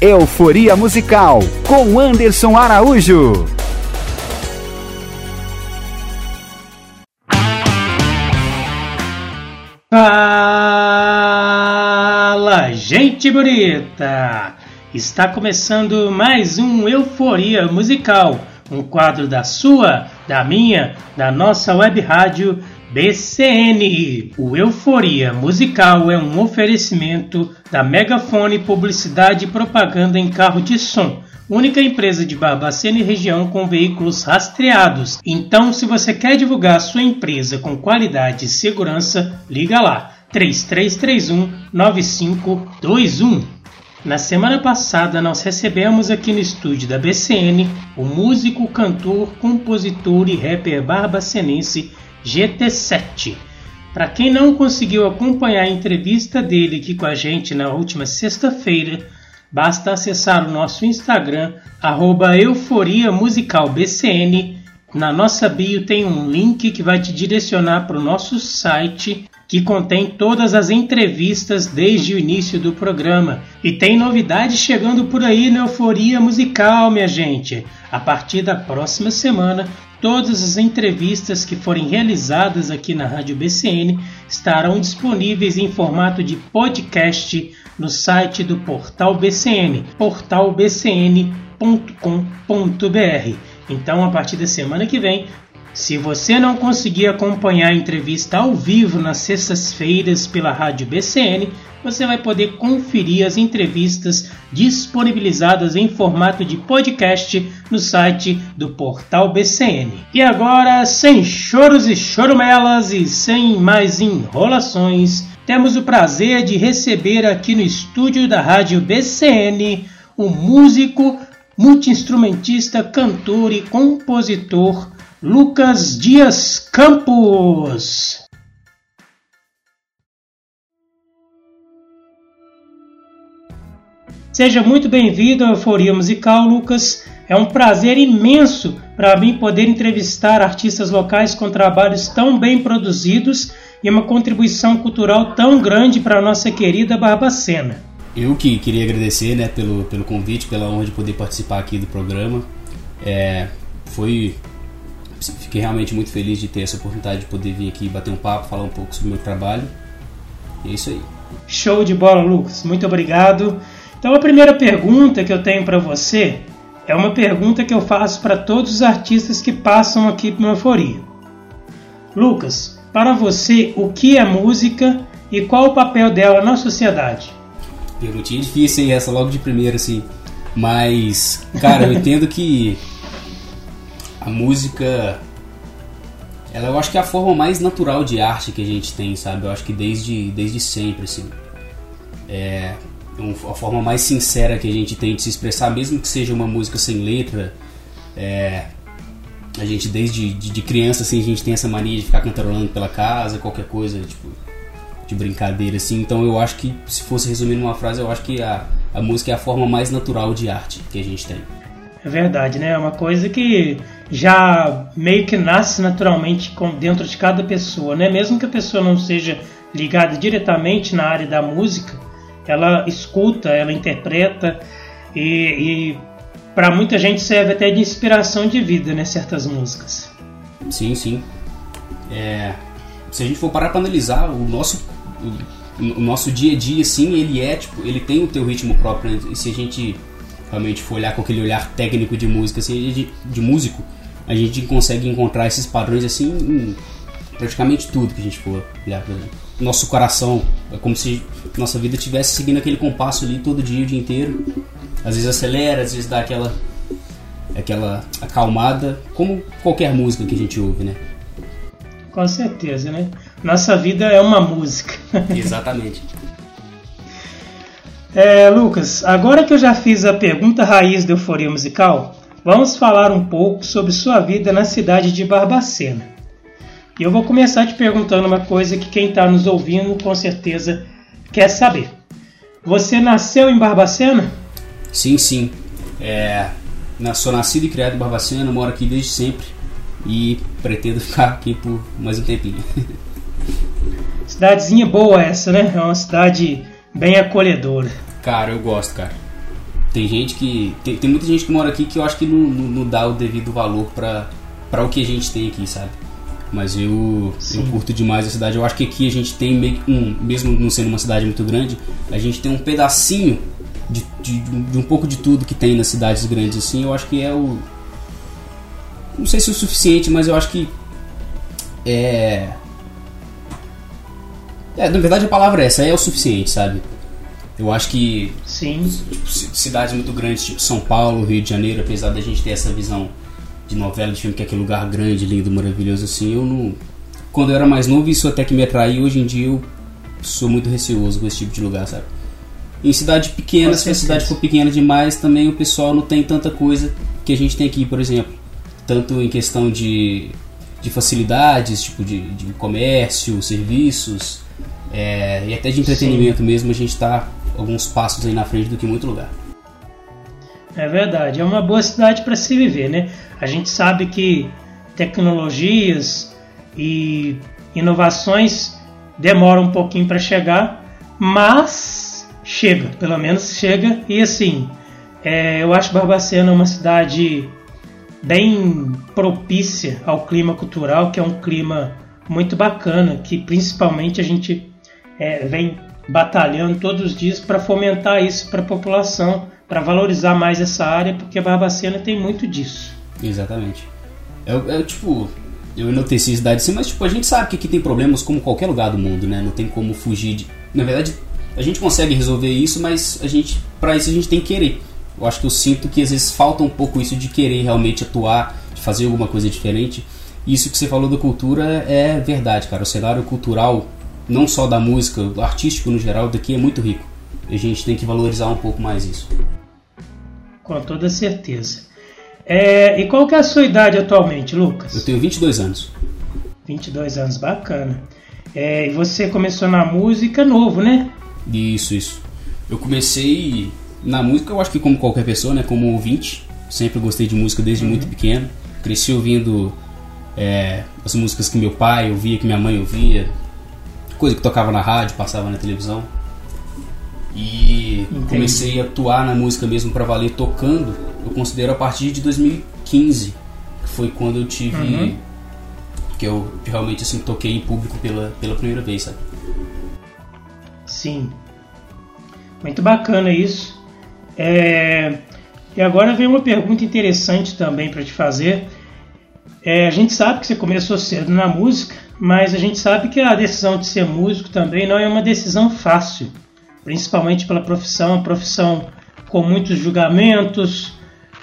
Euforia Musical com Anderson Araújo. Fala, gente bonita! Está começando mais um Euforia Musical, um quadro da sua, da minha, da nossa web rádio BCN. O Euforia Musical é um oferecimento da Megafone Publicidade e Propaganda em Carro de Som, única empresa de Barbacena e região com veículos rastreados. Então, se você quer divulgar sua empresa com qualidade e segurança, liga lá 3331 9521. Na semana passada, nós recebemos aqui no estúdio da BCN o músico, cantor, compositor e rapper barbacenense GT7. Para quem não conseguiu acompanhar a entrevista dele aqui com a gente na última sexta-feira, basta acessar o nosso Instagram, arroba Euforia Musical BCN. Na nossa bio tem um link que vai te direcionar para o nosso site, que contém todas as entrevistas desde o início do programa. E tem novidades chegando por aí na Euforia Musical, minha gente. A partir da próxima semana, Todas as entrevistas que forem realizadas aqui na Rádio BCN estarão disponíveis em formato de podcast no site do Portal BCN, portalbcn.com.br. Então, a partir da semana que vem, se você não conseguir acompanhar a entrevista ao vivo nas sextas-feiras pela Rádio BCN, você vai poder conferir as entrevistas disponibilizadas em formato de podcast no site do Portal BCN. E agora, sem choros e chorumelas e sem mais enrolações, temos o prazer de receber aqui no estúdio da Rádio BCN o músico, multiinstrumentista, cantor e compositor Lucas Dias Campos. Seja muito bem-vindo à Euforia Musical, Lucas. É um prazer imenso para mim poder entrevistar artistas locais com trabalhos tão bem produzidos e uma contribuição cultural tão grande para a nossa querida Barbacena. Eu que queria agradecer né, pelo, pelo convite, pela honra de poder participar aqui do programa. É, foi fiquei realmente muito feliz de ter essa oportunidade de poder vir aqui bater um papo, falar um pouco sobre o meu trabalho. E é isso aí. Show de bola, Lucas. Muito obrigado. Então a primeira pergunta que eu tenho para você é uma pergunta que eu faço para todos os artistas que passam aqui por Euforia. Lucas, para você, o que é música e qual o papel dela na sociedade? Perguntinha difícil, hein? Essa logo de primeira, assim. Mas, cara, eu entendo que a música ela eu acho que é a forma mais natural de arte que a gente tem, sabe? Eu acho que desde, desde sempre, assim. É, a forma mais sincera que a gente tem de se expressar, mesmo que seja uma música sem letra. É, a gente desde de, de, criança assim a gente tem essa mania de ficar cantarolando pela casa, qualquer coisa tipo de brincadeira assim. Então eu acho que se fosse resumir numa frase, eu acho que a, a música é a forma mais natural de arte que a gente tem. É verdade, né? É uma coisa que já meio que nasce naturalmente dentro de cada pessoa, né? Mesmo que a pessoa não seja ligada diretamente na área da música, ela escuta, ela interpreta e, e para muita gente serve até de inspiração de vida, né? Certas músicas. Sim, sim. É, se a gente for parar para analisar o nosso o, o, nosso dia a dia, sim, ele é tipo, ele tem o teu ritmo próprio. Né? E se a gente realmente for olhar com aquele olhar técnico de música, assim, de, de músico, a gente consegue encontrar esses padrões assim em praticamente tudo que a gente for olhar, por exemplo nosso coração. É como se nossa vida estivesse seguindo aquele compasso ali todo dia, o dia inteiro. Às vezes acelera, às vezes dá aquela aquela acalmada, como qualquer música que a gente ouve, né? Com certeza, né? Nossa vida é uma música. Exatamente. é, Lucas, agora que eu já fiz a pergunta raiz da euforia musical, vamos falar um pouco sobre sua vida na cidade de Barbacena. E eu vou começar te perguntando uma coisa que quem está nos ouvindo com certeza quer saber. Você nasceu em Barbacena? Sim, sim. É, sou nascido e criado em Barbacena, moro aqui desde sempre e pretendo ficar aqui por mais um tempinho. Cidadezinha boa essa, né? É uma cidade bem acolhedora. Cara, eu gosto, cara. Tem gente que. Tem, tem muita gente que mora aqui que eu acho que não, não, não dá o devido valor pra, pra o que a gente tem aqui, sabe? Mas eu, eu curto demais a cidade. Eu acho que aqui a gente tem meio um, mesmo não sendo uma cidade muito grande, a gente tem um pedacinho de, de, de, um pouco de tudo que tem nas cidades grandes assim. Eu acho que é o. Não sei se é o suficiente, mas eu acho que. É. É, na verdade a palavra é essa, é o suficiente, sabe? Eu acho que Sim. Tipo, cidades muito grandes, tipo São Paulo, Rio de Janeiro, apesar da gente ter essa visão de novela, de filme, que é aquele lugar grande, lindo, maravilhoso, assim, eu não. Quando eu era mais novo, isso até que me atraiu, hoje em dia eu sou muito receoso com esse tipo de lugar, sabe? Em cidade pequena, se a cidade for pequena demais, também o pessoal não tem tanta coisa que a gente tem aqui, por exemplo. Tanto em questão de, de facilidades, tipo de, de comércio, serviços, é, e até de entretenimento Sim. mesmo, a gente está alguns passos aí na frente do que muito lugar. É verdade, é uma boa cidade para se viver, né? A gente sabe que tecnologias e inovações demoram um pouquinho para chegar, mas chega, pelo menos chega. E assim, é, eu acho Barbacena uma cidade bem propícia ao clima cultural, que é um clima muito bacana, que principalmente a gente é, vem batalhando todos os dias para fomentar isso para a população, para valorizar mais essa área, porque a Barbacena tem muito disso. Exatamente. É, é tipo, eu enalteci a cidade sim, mas tipo, a gente sabe que aqui tem problemas como qualquer lugar do mundo, né? Não tem como fugir de. Na verdade, a gente consegue resolver isso, mas a gente, para isso a gente tem que querer. Eu acho que eu sinto que às vezes falta um pouco isso de querer realmente atuar, de fazer alguma coisa diferente. Isso que você falou da cultura é verdade, cara. O cenário cultural não só da música, do artístico no geral, daqui é muito rico. E a gente tem que valorizar um pouco mais isso. Com toda certeza. É, e qual que é a sua idade atualmente, Lucas? Eu tenho 22 anos. 22 anos, bacana. É, e você começou na música novo, né? Isso, isso. Eu comecei na música, eu acho que como qualquer pessoa, né? Como ouvinte. Sempre gostei de música desde uhum. muito pequeno. Cresci ouvindo é, as músicas que meu pai ouvia, que minha mãe ouvia, coisa que tocava na rádio, passava na televisão. E Entendi. comecei a atuar na música mesmo para valer tocando, eu considero a partir de 2015, que foi quando eu tive uhum. que eu realmente assim toquei em público pela, pela primeira vez, sabe? Sim. Muito bacana isso. É... E agora vem uma pergunta interessante também para te fazer. É, a gente sabe que você começou cedo na música, mas a gente sabe que a decisão de ser músico também não é uma decisão fácil, principalmente pela profissão, a profissão com muitos julgamentos,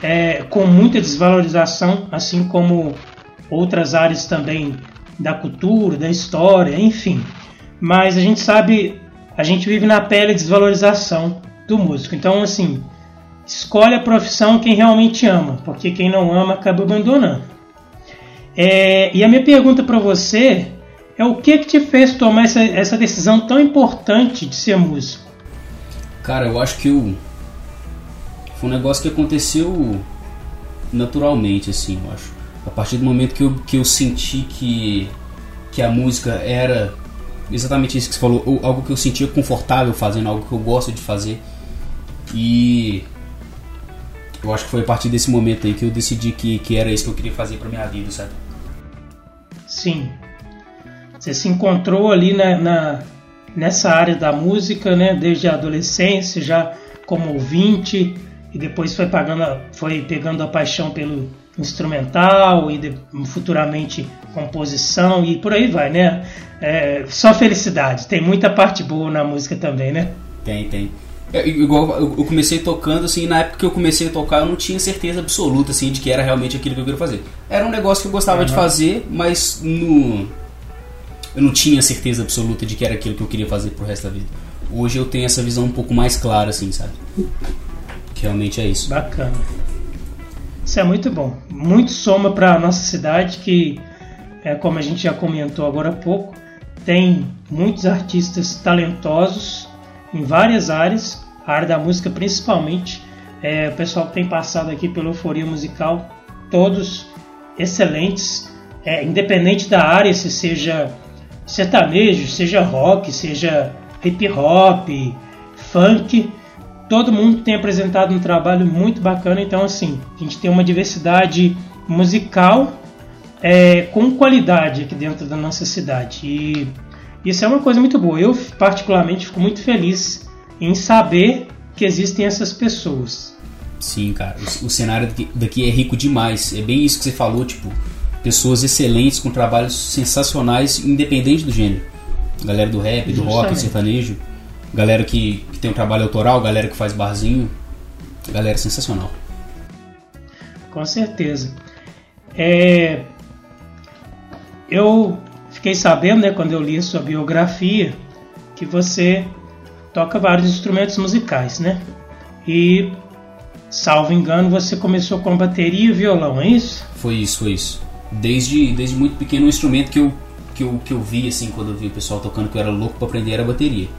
é, com muita desvalorização, assim como outras áreas também da cultura, da história, enfim. Mas a gente sabe, a gente vive na pele a desvalorização do músico. Então, assim, escolhe a profissão quem realmente ama, porque quem não ama acaba abandonando. É, e a minha pergunta para você é o que, que te fez tomar essa, essa decisão tão importante de ser músico? Cara, eu acho que o foi um negócio que aconteceu naturalmente, assim, eu acho. A partir do momento que eu, que eu senti que, que a música era exatamente isso que você falou, algo que eu sentia confortável fazendo, algo que eu gosto de fazer. E eu acho que foi a partir desse momento aí que eu decidi que, que era isso que eu queria fazer pra minha vida, sabe? Sim. Você se encontrou ali na, na, nessa área da música, né? Desde a adolescência, já como ouvinte, e depois foi, pagando, foi pegando a paixão pelo instrumental e de, futuramente composição e por aí vai, né? É, só felicidade. Tem muita parte boa na música também, né? Tem, tem. É, igual eu comecei tocando, assim, na época que eu comecei a tocar, eu não tinha certeza absoluta, assim, de que era realmente aquilo que eu queria fazer. Era um negócio que eu gostava uhum. de fazer, mas no... eu não tinha certeza absoluta de que era aquilo que eu queria fazer pro resto da vida. Hoje eu tenho essa visão um pouco mais clara, assim, sabe? Que realmente é isso. Bacana. Isso é muito bom. Muito soma para nossa cidade, que, é, como a gente já comentou agora há pouco, tem muitos artistas talentosos em várias áreas, a área da música principalmente. É, o pessoal que tem passado aqui pela Euforia Musical, todos excelentes, é, independente da área, se seja sertanejo, seja rock, seja hip hop, funk. Todo mundo tem apresentado um trabalho muito bacana, então assim, a gente tem uma diversidade musical é, com qualidade aqui dentro da nossa cidade. E isso é uma coisa muito boa. Eu, particularmente, fico muito feliz em saber que existem essas pessoas. Sim, cara. O, o cenário daqui, daqui, é rico demais. É bem isso que você falou, tipo, pessoas excelentes com trabalhos sensacionais, independente do gênero. Galera do rap, do Justamente. rock, sertanejo. Galera que, que tem um trabalho autoral, galera que faz barzinho. Galera sensacional. Com certeza. É, eu fiquei sabendo, né, quando eu li a sua biografia, que você toca vários instrumentos musicais, né? E, salvo engano, você começou com bateria e violão, é isso? Foi isso, foi isso. Desde, desde muito pequeno, um instrumento que eu, que, eu, que eu vi, assim, quando eu vi o pessoal tocando, que eu era louco para aprender, era a bateria.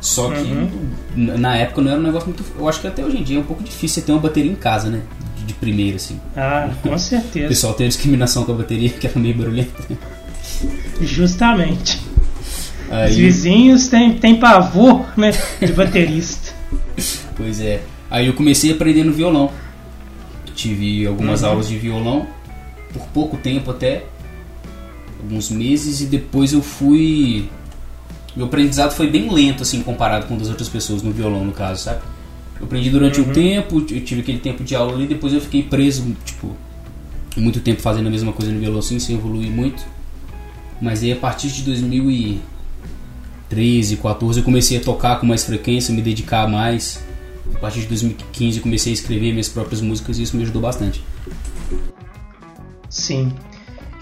Só que uhum. na época não era um negócio muito. Eu acho que até hoje em dia é um pouco difícil ter uma bateria em casa, né? De, de primeira, assim. Ah, com certeza. o pessoal tem discriminação com a bateria, que era meio barulhenta. Justamente. Aí... Os vizinhos têm, têm pavor né, de baterista. pois é. Aí eu comecei aprendendo violão. Tive algumas uhum. aulas de violão, por pouco tempo até, alguns meses, e depois eu fui. Meu aprendizado foi bem lento, assim, comparado com das outras pessoas no violão, no caso, sabe? Eu aprendi durante uhum. um tempo, eu tive aquele tempo de aula ali, depois eu fiquei preso, tipo, muito tempo fazendo a mesma coisa no violão, assim, sem evoluir muito. Mas aí a partir de 2013, 14 eu comecei a tocar com mais frequência, me dedicar mais. A partir de 2015 eu comecei a escrever minhas próprias músicas e isso me ajudou bastante. Sim.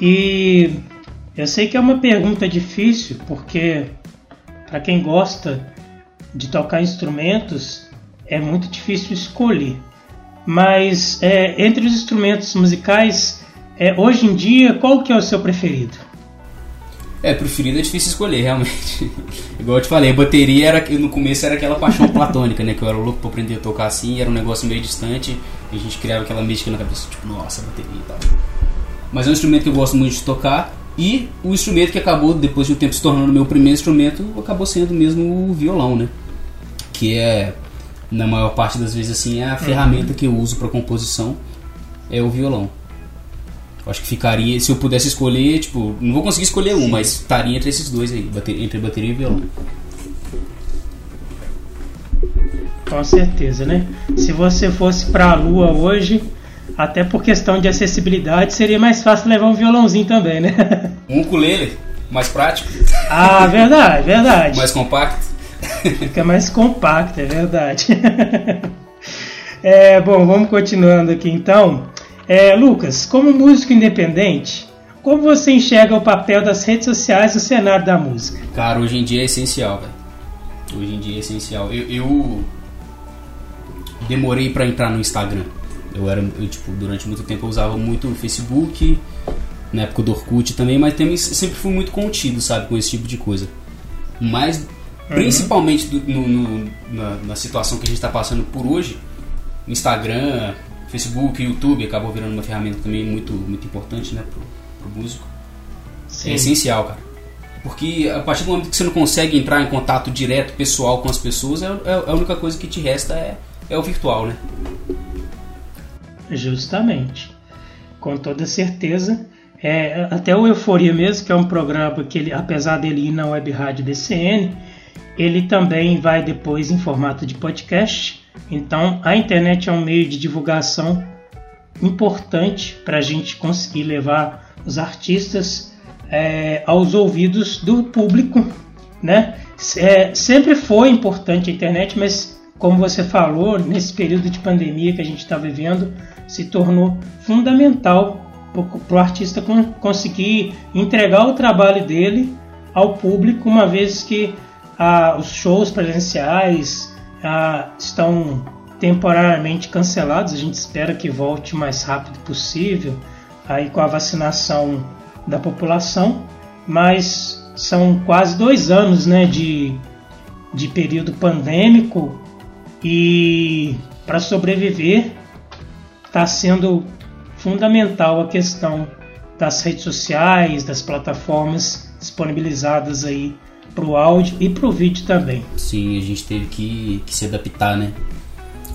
E eu sei que é uma pergunta difícil, porque para quem gosta de tocar instrumentos é muito difícil escolher. Mas é, entre os instrumentos musicais, é, hoje em dia, qual que é o seu preferido? É, preferido é difícil escolher, realmente. Igual eu te falei, a bateria era, no começo era aquela paixão platônica, né? Que eu era louco pra aprender a tocar assim, era um negócio meio distante, e a gente criava aquela mística na cabeça, tipo, nossa, bateria e tal. Mas é um instrumento que eu gosto muito de tocar, e o instrumento que acabou, depois de um tempo, se tornando meu primeiro instrumento, acabou sendo mesmo o violão, né? Que é, na maior parte das vezes, assim, é a ferramenta que eu uso para composição, é o violão. Acho que ficaria, se eu pudesse escolher, tipo, não vou conseguir escolher um, mas estaria entre esses dois aí, entre bateria e violão. Com certeza, né? Se você fosse para a lua hoje, até por questão de acessibilidade, seria mais fácil levar um violãozinho também, né? Um ukulele, mais prático. Ah, verdade, verdade. mais compacto. Fica mais compacto, é verdade. É, bom, vamos continuando aqui então. É, Lucas, como músico independente, como você enxerga o papel das redes sociais no cenário da música? Cara, hoje em dia é essencial, velho. Hoje em dia é essencial. Eu, eu demorei para entrar no Instagram. Eu era, eu, tipo, durante muito tempo eu usava muito o Facebook, na época do Orkut também, mas também sempre fui muito contido, sabe, com esse tipo de coisa. Mas, uhum. principalmente do, no, no, na, na situação que a gente está passando por hoje, Instagram, Facebook, YouTube acabou virando uma ferramenta também muito, muito importante né, pro, pro músico. Sim. É essencial, cara. Porque a partir do momento que você não consegue entrar em contato direto, pessoal com as pessoas, é, é, é a única coisa que te resta é, é o virtual, né? Justamente. Com toda certeza. É, até o Euforia mesmo, que é um programa que, ele, apesar dele ir na web rádio DCN, ele também vai depois em formato de podcast então, a internet é um meio de divulgação importante para a gente conseguir levar os artistas é, aos ouvidos do público, né? É, sempre foi importante a internet, mas como você falou, nesse período de pandemia que a gente está vivendo, se tornou fundamental para o artista conseguir entregar o trabalho dele ao público, uma vez que ah, os shows presenciais, estão temporariamente cancelados. A gente espera que volte o mais rápido possível aí com a vacinação da população, mas são quase dois anos né, de, de período pandêmico e para sobreviver está sendo fundamental a questão das redes sociais, das plataformas disponibilizadas aí pro áudio e pro vídeo também. Sim, a gente teve que, que se adaptar, né?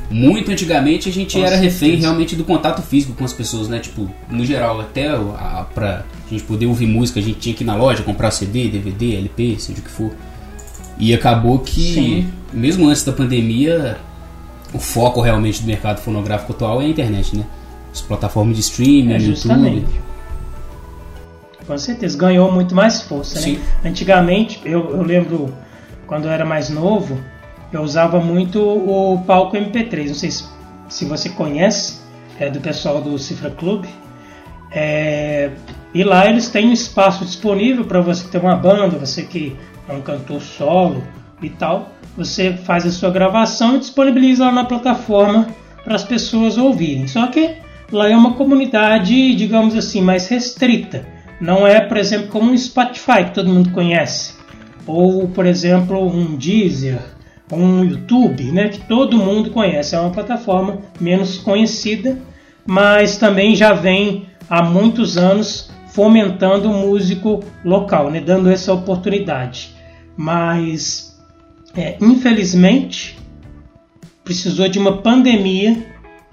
Muito antigamente a gente com era certeza. refém realmente do contato físico com as pessoas, né? Tipo, no geral, até a, pra gente poder ouvir música, a gente tinha que ir na loja comprar CD, DVD, LP, seja o que for. E acabou que, Sim. mesmo antes da pandemia, o foco realmente do mercado fonográfico atual é a internet, né? As plataformas de streaming, é, YouTube. Com certeza, ganhou muito mais força, né? Sim. né? Antigamente, eu, eu lembro quando eu era mais novo, eu usava muito o palco MP3. Não sei se, se você conhece, é do pessoal do Cifra Club. É, e lá eles têm um espaço disponível para você ter uma banda, você que é um cantor solo e tal. Você faz a sua gravação e disponibiliza lá na plataforma para as pessoas ouvirem. Só que lá é uma comunidade, digamos assim, mais restrita. Não é, por exemplo, como um Spotify que todo mundo conhece, ou, por exemplo, um Deezer, um YouTube, né, que todo mundo conhece. É uma plataforma menos conhecida, mas também já vem há muitos anos fomentando o músico local, né, dando essa oportunidade. Mas, é, infelizmente, precisou de uma pandemia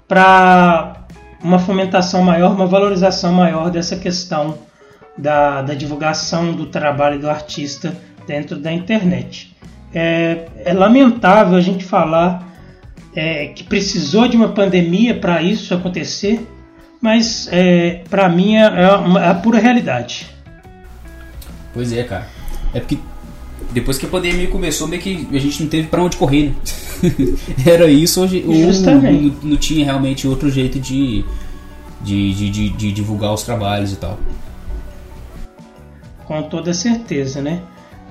para uma fomentação maior, uma valorização maior dessa questão da, da divulgação do trabalho do artista dentro da internet. É, é lamentável a gente falar é, que precisou de uma pandemia para isso acontecer, mas é, para mim é, é, uma, é a pura realidade. Pois é, cara. É porque depois que a pandemia começou, meio que a gente não teve para onde correr. Né? Era isso, hoje não, não, tinha realmente outro jeito de, de, de, de, de divulgar os trabalhos e tal com toda certeza, né?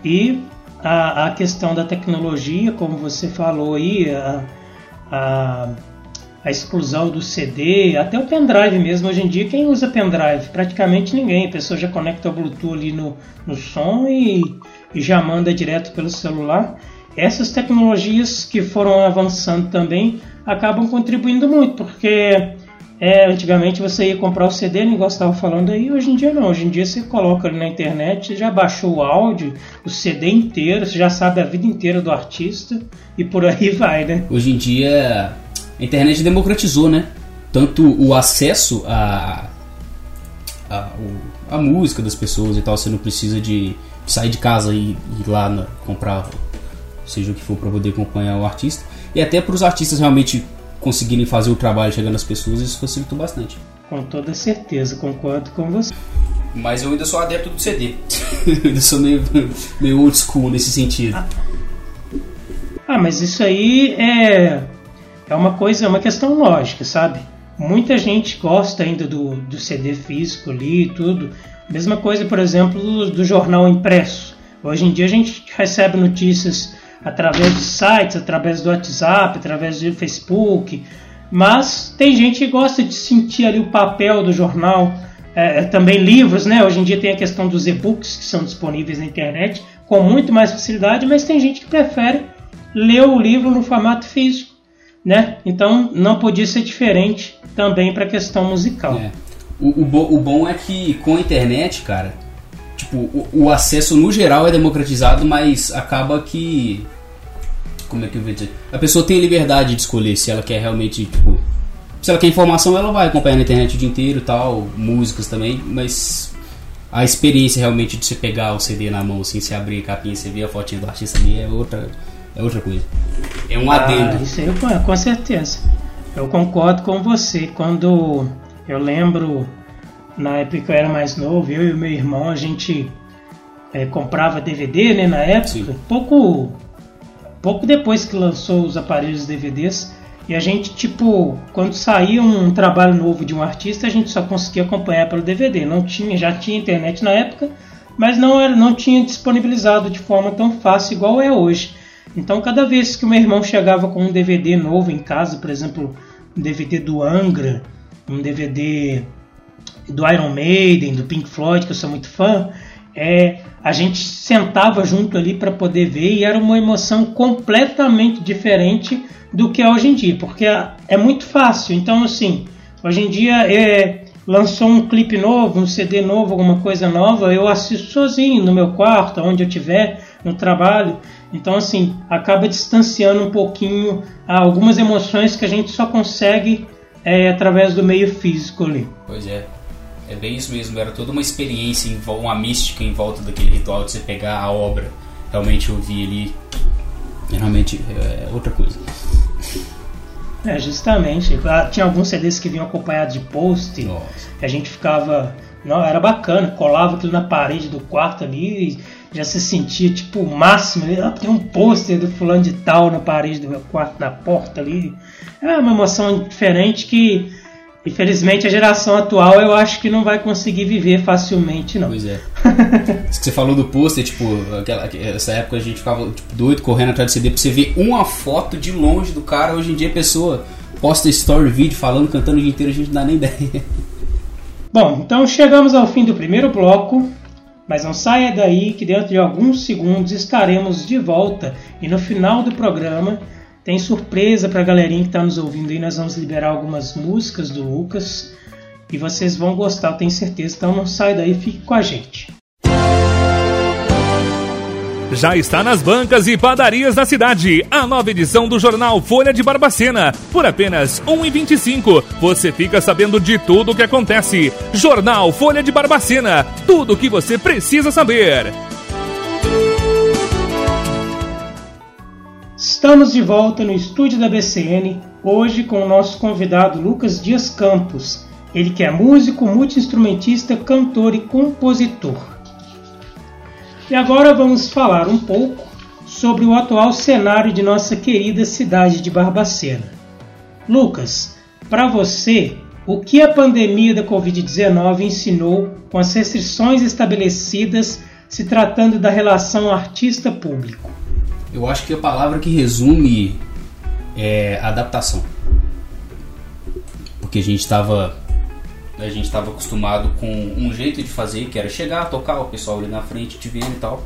E a, a questão da tecnologia, como você falou aí, a, a, a, exclusão do CD, até o pendrive mesmo. Hoje em dia, quem usa pendrive? Praticamente ninguém. A pessoa já conecta o Bluetooth ali no, no som e, e já manda direto pelo celular. Essas tecnologias que foram avançando também acabam contribuindo muito, porque é, antigamente você ia comprar o CD, o negócio estava falando aí, hoje em dia não. Hoje em dia você coloca ali na internet, você já baixou o áudio, o CD inteiro, você já sabe a vida inteira do artista e por aí vai, né? Hoje em dia a internet democratizou, né? Tanto o acesso a, a, a música das pessoas e tal, você não precisa de sair de casa e ir lá na, comprar, seja o que for, para poder acompanhar o artista. E até para os artistas realmente conseguirem fazer o trabalho chegando às pessoas, isso facilitou bastante. Com toda certeza, concordo com você. Mas eu ainda sou adepto do CD. eu ainda sou meio, meio old school nesse sentido. Ah. ah, mas isso aí é, é uma coisa, é uma questão lógica, sabe? Muita gente gosta ainda do, do CD físico ali e tudo. Mesma coisa, por exemplo, do, do jornal impresso. Hoje em dia a gente recebe notícias através de sites, através do WhatsApp, através do Facebook. Mas tem gente que gosta de sentir ali o papel do jornal, é, é, também livros, né? Hoje em dia tem a questão dos e-books que são disponíveis na internet com muito mais facilidade, mas tem gente que prefere ler o livro no formato físico, né? Então não podia ser diferente também para a questão musical. É. O, o, o, bom é que com a internet, cara, tipo, o, o, acesso no geral é democratizado, mas acaba que. Como é que eu vou dizer? A pessoa tem liberdade de escolher se ela quer realmente, tipo. Se ela quer informação, ela vai acompanhar na internet o dia inteiro tal, músicas também, mas a experiência realmente de você pegar o CD na mão, assim, você abrir a capinha, você ver a fotinha do artista ali, é outra, é outra coisa. É um ah, adendo. Isso aí, com certeza. Eu concordo com você. Quando eu lembro na época que eu era mais novo, eu e o meu irmão, a gente é, comprava DVD, né, na época, Sim. pouco pouco depois que lançou os aparelhos DVDs, e a gente, tipo, quando saía um trabalho novo de um artista, a gente só conseguia acompanhar pelo DVD. Não tinha, já tinha internet na época, mas não era, não tinha disponibilizado de forma tão fácil igual é hoje. Então, cada vez que o meu irmão chegava com um DVD novo em casa, por exemplo, um DVD do Angra, um DVD do Iron Maiden, do Pink Floyd, que eu sou muito fã, é, a gente sentava junto ali para poder ver e era uma emoção completamente diferente do que é hoje em dia, porque é, muito fácil. Então, assim, hoje em dia é, lançou um clipe novo, um CD novo, alguma coisa nova, eu assisto sozinho no meu quarto, onde eu tiver, no trabalho. Então, assim, acaba distanciando um pouquinho algumas emoções que a gente só consegue é, através do meio físico ali. Pois é. É bem isso mesmo, era toda uma experiência, uma mística em volta daquele ritual de você pegar a obra, realmente ouvir ali. Realmente é outra coisa. É, justamente. Ah, tinha alguns CDs que vinham acompanhados de post. A gente ficava. Não, era bacana, colava aquilo na parede do quarto ali já se sentia tipo o máximo. Ah, tem um pôster do fulano de tal na parede do meu quarto, na porta ali. É uma emoção diferente que, infelizmente, a geração atual eu acho que não vai conseguir viver facilmente, não. Pois é. Isso que você falou do pôster, tipo, aquela, essa época a gente ficava tipo, doido correndo atrás do CD pra você ver uma foto de longe do cara. Hoje em dia a pessoa posta story, vídeo, falando, cantando o dia inteiro, a gente não dá nem ideia. Bom, então chegamos ao fim do primeiro bloco. Mas não saia daí que dentro de alguns segundos estaremos de volta e no final do programa tem surpresa para a galerinha que está nos ouvindo aí. Nós vamos liberar algumas músicas do Lucas e vocês vão gostar, eu tenho certeza. Então não saia daí, fique com a gente já está nas bancas e padarias da cidade. A nova edição do jornal Folha de Barbacena. Por apenas R$ 1,25. Você fica sabendo de tudo o que acontece. Jornal Folha de Barbacena. Tudo o que você precisa saber. Estamos de volta no estúdio da BCN, hoje com o nosso convidado Lucas Dias Campos. Ele que é músico, multiinstrumentista, cantor e compositor. E agora vamos falar um pouco sobre o atual cenário de nossa querida cidade de Barbacena. Lucas, para você, o que a pandemia da Covid-19 ensinou com as restrições estabelecidas se tratando da relação artista-público? Eu acho que a palavra que resume é adaptação. Porque a gente estava a gente estava acostumado com um jeito de fazer, que era chegar, tocar, o pessoal ali na frente te vendo e tal.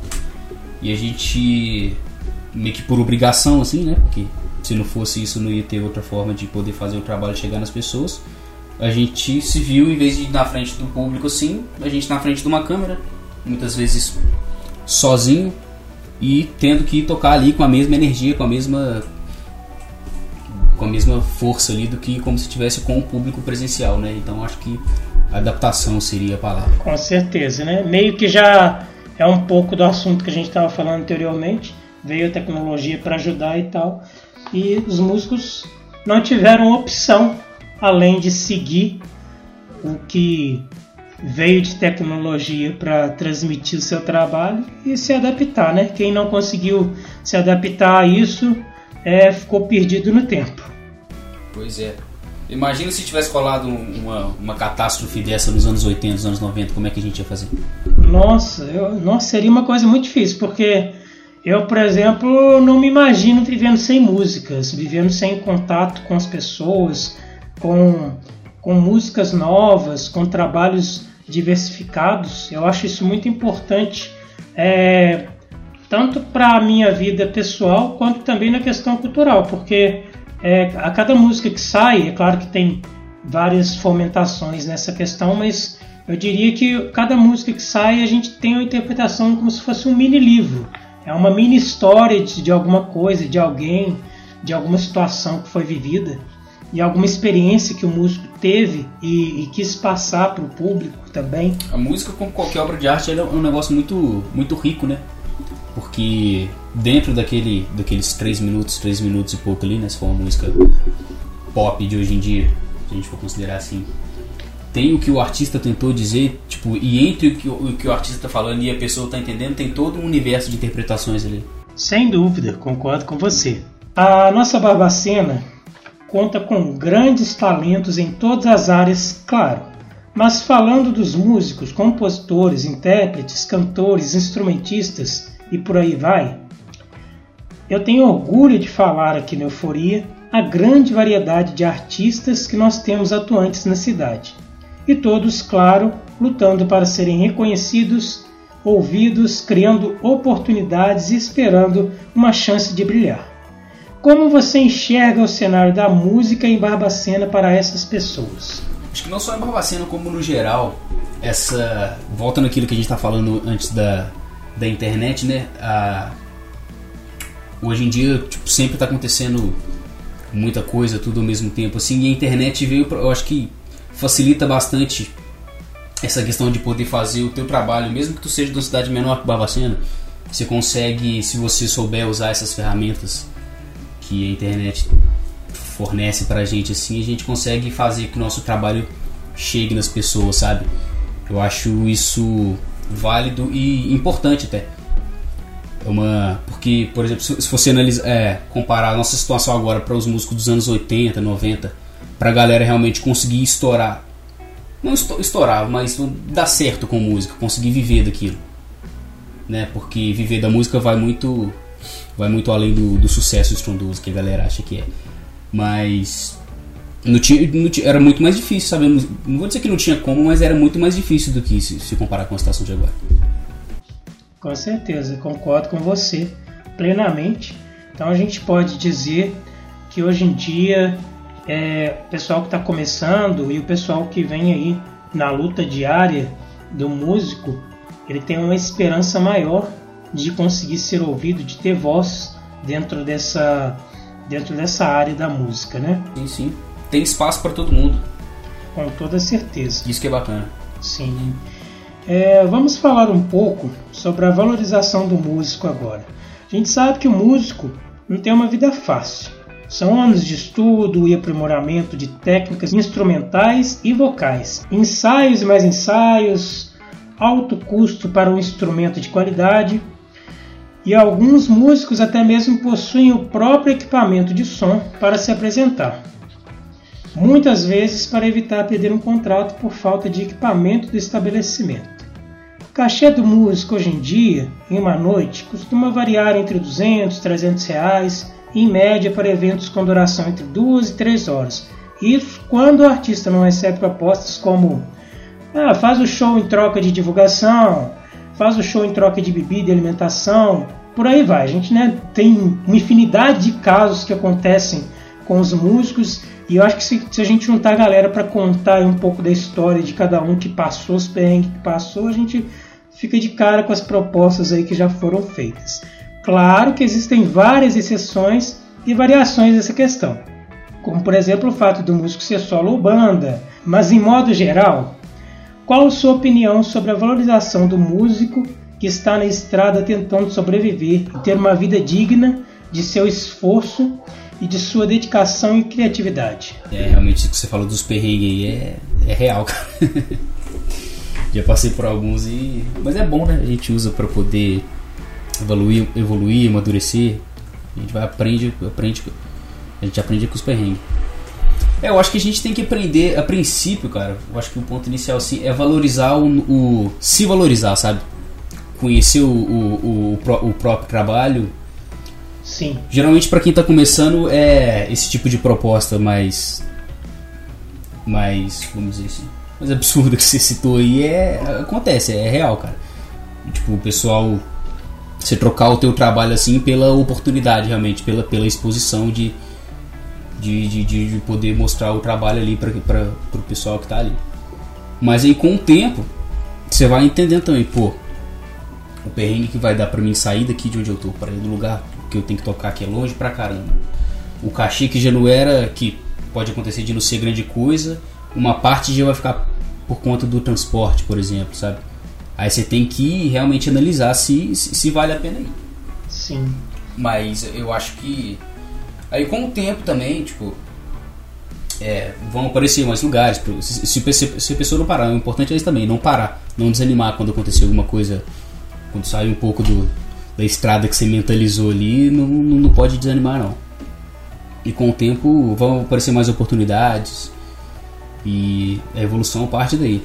E a gente, meio que por obrigação, assim, né? Porque se não fosse isso, não ia ter outra forma de poder fazer o trabalho chegar nas pessoas. A gente se viu, em vez de ir na frente do público assim, a gente na frente de uma câmera, muitas vezes sozinho, e tendo que tocar ali com a mesma energia, com a mesma com a mesma força ali do que como se tivesse com o público presencial, né? Então acho que adaptação seria a palavra. Com certeza, né? Meio que já é um pouco do assunto que a gente estava falando anteriormente. Veio a tecnologia para ajudar e tal. E os músicos não tiveram opção além de seguir o que veio de tecnologia para transmitir o seu trabalho e se adaptar, né? Quem não conseguiu se adaptar a isso é, ficou perdido no tempo. Pois é. Imagina se tivesse colado uma, uma catástrofe dessa nos anos 80, nos anos 90, como é que a gente ia fazer? Nossa, eu, nossa, seria uma coisa muito difícil, porque eu, por exemplo, não me imagino vivendo sem músicas, vivendo sem contato com as pessoas, com, com músicas novas, com trabalhos diversificados. Eu acho isso muito importante, é, tanto para a minha vida pessoal quanto também na questão cultural, porque é, a cada música que sai, é claro que tem várias fomentações nessa questão, mas eu diria que cada música que sai a gente tem uma interpretação como se fosse um mini livro. É uma mini história de, de alguma coisa, de alguém, de alguma situação que foi vivida e alguma experiência que o músico teve e, e quis passar para o público também. A música, como qualquer obra de arte, é um negócio muito, muito rico, né? Porque dentro daquele, daqueles 3 minutos, 3 minutos e pouco ali, né? Se for uma música pop de hoje em dia, se a gente for considerar assim, tem o que o artista tentou dizer, tipo, e entre o que o, o, que o artista está falando e a pessoa está entendendo, tem todo um universo de interpretações ali. Sem dúvida, concordo com você. A nossa Barbacena conta com grandes talentos em todas as áreas, claro. Mas falando dos músicos, compositores, intérpretes, cantores, instrumentistas, e por aí vai. Eu tenho orgulho de falar aqui na Euforia a grande variedade de artistas que nós temos atuantes na cidade. E todos, claro, lutando para serem reconhecidos, ouvidos, criando oportunidades e esperando uma chance de brilhar. Como você enxerga o cenário da música em Barbacena para essas pessoas? Acho que não só em Barbacena, como no geral, essa volta naquilo que a gente está falando antes da, da internet, né? A, hoje em dia, tipo, sempre está acontecendo muita coisa, tudo ao mesmo tempo, assim, e a internet veio, pra, eu acho que facilita bastante essa questão de poder fazer o teu trabalho, mesmo que tu seja de uma cidade menor que Barbacena, você consegue, se você souber usar essas ferramentas que a internet fornece pra gente, assim, a gente consegue fazer que o nosso trabalho chegue nas pessoas, sabe? Eu acho isso válido e importante até. É uma, porque, por exemplo, se, você analisar, é, comparar a nossa situação agora para os músicos dos anos 80, 90, para a galera realmente conseguir estourar, não estourar, mas dar certo com música, conseguir viver daquilo, né? Porque viver da música vai muito, vai muito além do, do sucesso estrondoso que a galera acha que é. Mas não tinha, não tinha, era muito mais difícil, sabe? Não vou dizer que não tinha como, mas era muito mais difícil do que se, se comparar com a situação de agora. Com certeza, concordo com você plenamente. Então a gente pode dizer que hoje em dia é, o pessoal que está começando e o pessoal que vem aí na luta diária do músico, ele tem uma esperança maior de conseguir ser ouvido, de ter voz dentro dessa dentro dessa área da música, né? Sim, sim tem espaço para todo mundo. Com toda certeza. Isso que é bacana. Sim. É, vamos falar um pouco sobre a valorização do músico agora. A gente sabe que o músico não tem uma vida fácil. São anos de estudo e aprimoramento de técnicas instrumentais e vocais, ensaios e mais ensaios, alto custo para um instrumento de qualidade, e alguns músicos até mesmo possuem o próprio equipamento de som para se apresentar muitas vezes para evitar perder um contrato por falta de equipamento do estabelecimento. O cachê do músico hoje em dia, em uma noite, costuma variar entre 200 e 300 reais, em média para eventos com duração entre 2 e 3 horas. Isso quando o artista não recebe propostas como ah, faz o show em troca de divulgação, faz o show em troca de bebida e alimentação, por aí vai. A gente né, tem uma infinidade de casos que acontecem com os músicos e eu acho que se, se a gente juntar a galera para contar um pouco da história de cada um que passou, os perrengues que passou, a gente fica de cara com as propostas aí que já foram feitas. Claro que existem várias exceções e variações dessa questão, como por exemplo o fato do músico ser solo ou banda, mas em modo geral, qual a sua opinião sobre a valorização do músico que está na estrada tentando sobreviver e ter uma vida digna de seu esforço e de sua dedicação e criatividade. É, realmente, o que você falou dos perrengues aí é, é real, cara. Já passei por alguns e. Mas é bom, né? A gente usa para poder evoluir, evoluir, amadurecer. A gente vai aprende, aprende, a gente aprende com os perrengues. É, eu acho que a gente tem que aprender, a princípio, cara. Eu acho que o ponto inicial assim é valorizar o, o se valorizar, sabe? Conhecer o, o, o, o próprio trabalho, Sim. Geralmente para quem está começando é esse tipo de proposta mais mais, vamos dizer assim, mais absurda que você citou aí é acontece, é real, cara. Tipo, o pessoal você trocar o teu trabalho assim pela oportunidade realmente, pela pela exposição de de, de, de poder mostrar o trabalho ali para o pessoal que está ali. Mas aí com o tempo, você vai entendendo também, pô, o perrengue que vai dar para mim sair daqui de onde eu tô para ir do lugar que eu tenho que tocar aqui é longe pra caramba. O cachê que já não era, que pode acontecer de não ser grande coisa, uma parte já vai ficar por conta do transporte, por exemplo, sabe? Aí você tem que realmente analisar se, se, se vale a pena ir. Sim. Mas eu acho que. Aí com o tempo também, tipo. É, vão aparecer mais lugares. Se, se, se, a pessoa não parar, o importante é isso também, não parar, não desanimar quando acontecer alguma coisa, quando sair um pouco do, da estrada que você mentalizou ali, não, não pode desanimar não. E com o tempo vão aparecer mais oportunidades e a evolução parte daí.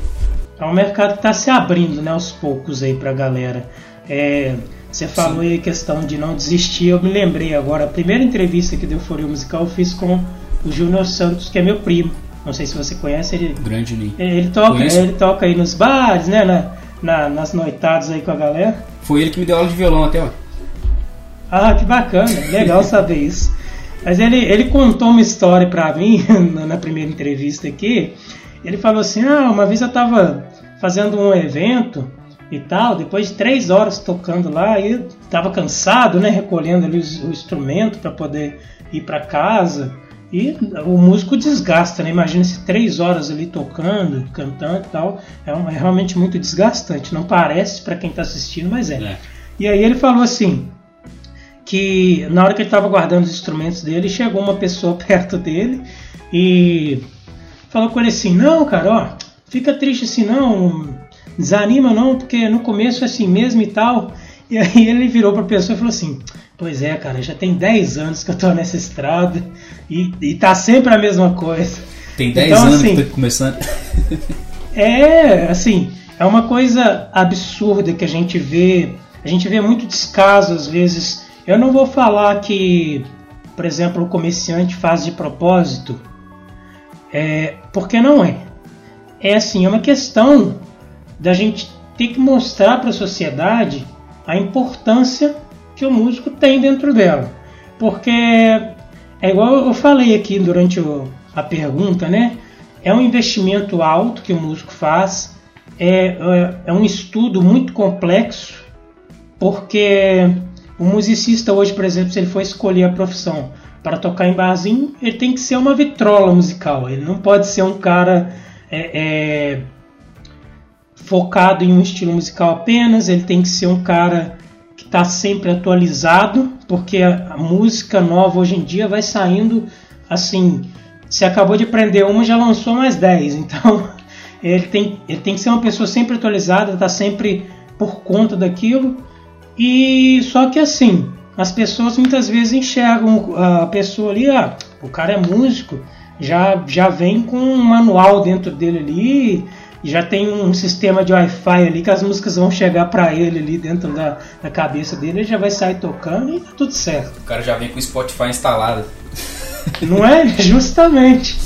É um mercado que está se abrindo né, aos poucos aí para a galera. É, você falou Sim. aí a questão de não desistir, eu me lembrei agora, a primeira entrevista que deu Foria Musical eu fiz com o Júnior Santos, que é meu primo. Não sei se você conhece ele. Grande Juninho. Ele toca, ele toca aí nos bares, né? Na, na, nas noitadas aí com a galera. Foi ele que me deu aula de violão até, ó. Ah, que bacana, legal saber isso. Mas ele, ele contou uma história pra mim na primeira entrevista aqui. Ele falou assim: Ah, uma vez eu tava fazendo um evento e tal. Depois de três horas tocando lá, eu estava cansado, né? Recolhendo ali o, instrumento para poder ir para casa. E o músico desgasta, né? Imagina se três horas ali tocando, cantando e tal. É, um, é realmente muito desgastante. Não parece para quem está assistindo, mas é. é. E aí ele falou assim que na hora que ele estava guardando os instrumentos dele, chegou uma pessoa perto dele e falou com ele assim: Não, cara, ó, fica triste assim, não, desanima não, porque no começo é assim mesmo e tal. E aí ele virou para a pessoa e falou assim: Pois é, cara, já tem 10 anos que eu tô nessa estrada e, e tá sempre a mesma coisa. Tem 10 então, anos assim, que tô começando. é, assim, é uma coisa absurda que a gente vê. A gente vê muito descaso às vezes. Eu não vou falar que, por exemplo, o comerciante faz de propósito, é, porque não é. É assim, é uma questão da gente ter que mostrar para a sociedade a importância que o músico tem dentro dela. Porque é igual eu falei aqui durante o, a pergunta, né? É um investimento alto que o músico faz, é, é, é um estudo muito complexo, porque o musicista hoje, por exemplo, se ele for escolher a profissão para tocar em barzinho, ele tem que ser uma vitrola musical. Ele não pode ser um cara é, é, focado em um estilo musical apenas. Ele tem que ser um cara está sempre atualizado, porque a, a, música nova hoje em dia vai saindo assim. Se acabou de aprender uma, já lançou mais 10. Então ele tem, ele tem que ser uma pessoa sempre atualizada, está sempre por conta daquilo. E só que assim, as pessoas muitas vezes enxergam a pessoa ali, ah, o cara é músico, já, já vem com um manual dentro dele ali já tem um sistema de Wi-Fi ali que as músicas vão chegar para ele ali dentro da, da cabeça dele, ele já vai sair tocando e tá tudo certo. O cara já vem com o Spotify instalado. Não é? Justamente.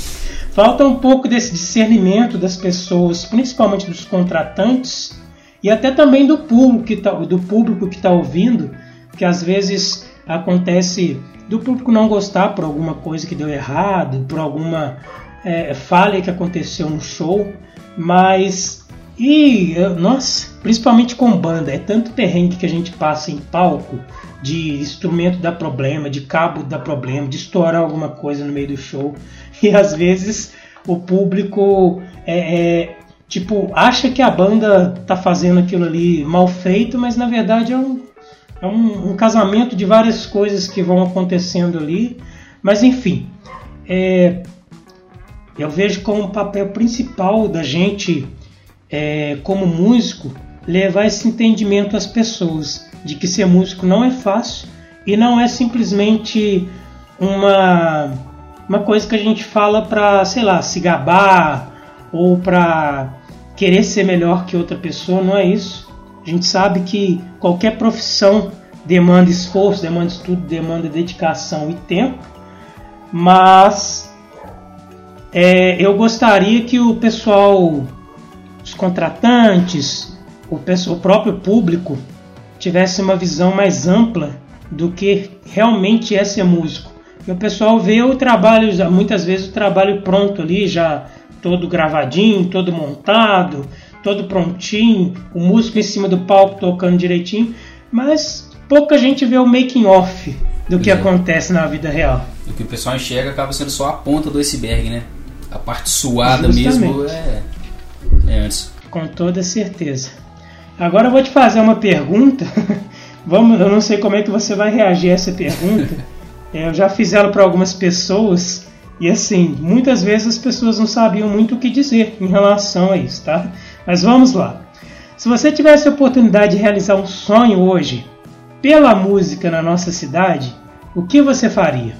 Falta um pouco desse discernimento das pessoas, principalmente dos contratantes e até também do público que tá, do público que está ouvindo, que às vezes acontece do público não gostar por alguma coisa que deu errado, por alguma é, falha que aconteceu no show. Mas. E, nossa, principalmente com banda, é tanto perrengue que a gente passa em palco de instrumento dar problema, de cabo dar problema, de estourar alguma coisa no meio do show. E às vezes o público é, é tipo acha que a banda tá fazendo aquilo ali mal feito, mas na verdade é um, é um, um casamento de várias coisas que vão acontecendo ali. Mas enfim, é, eu vejo como papel principal da gente, é, como músico, levar esse entendimento às pessoas de que ser músico não é fácil e não é simplesmente uma, uma coisa que a gente fala para, sei lá, se gabar ou para querer ser melhor que outra pessoa, não é isso. A gente sabe que qualquer profissão demanda esforço, demanda estudo, demanda dedicação e tempo, mas é, eu gostaria que o pessoal, os contratantes, o, o próprio público, tivesse uma visão mais ampla do que realmente é ser músico. E o pessoal vê o trabalho, muitas vezes o trabalho pronto ali, já todo gravadinho, todo montado, todo prontinho, o músico em cima do palco tocando direitinho, mas pouca gente vê o making off do que é. acontece na vida real. O que o pessoal enxerga acaba sendo só a ponta do iceberg, né? A parte suada Justamente. mesmo é, é antes. Com toda certeza. Agora eu vou te fazer uma pergunta. Vamos, eu não sei como é que você vai reagir a essa pergunta. É, eu já fiz ela para algumas pessoas e assim, muitas vezes as pessoas não sabiam muito o que dizer em relação a isso, tá? Mas vamos lá. Se você tivesse a oportunidade de realizar um sonho hoje pela música na nossa cidade, o que você faria?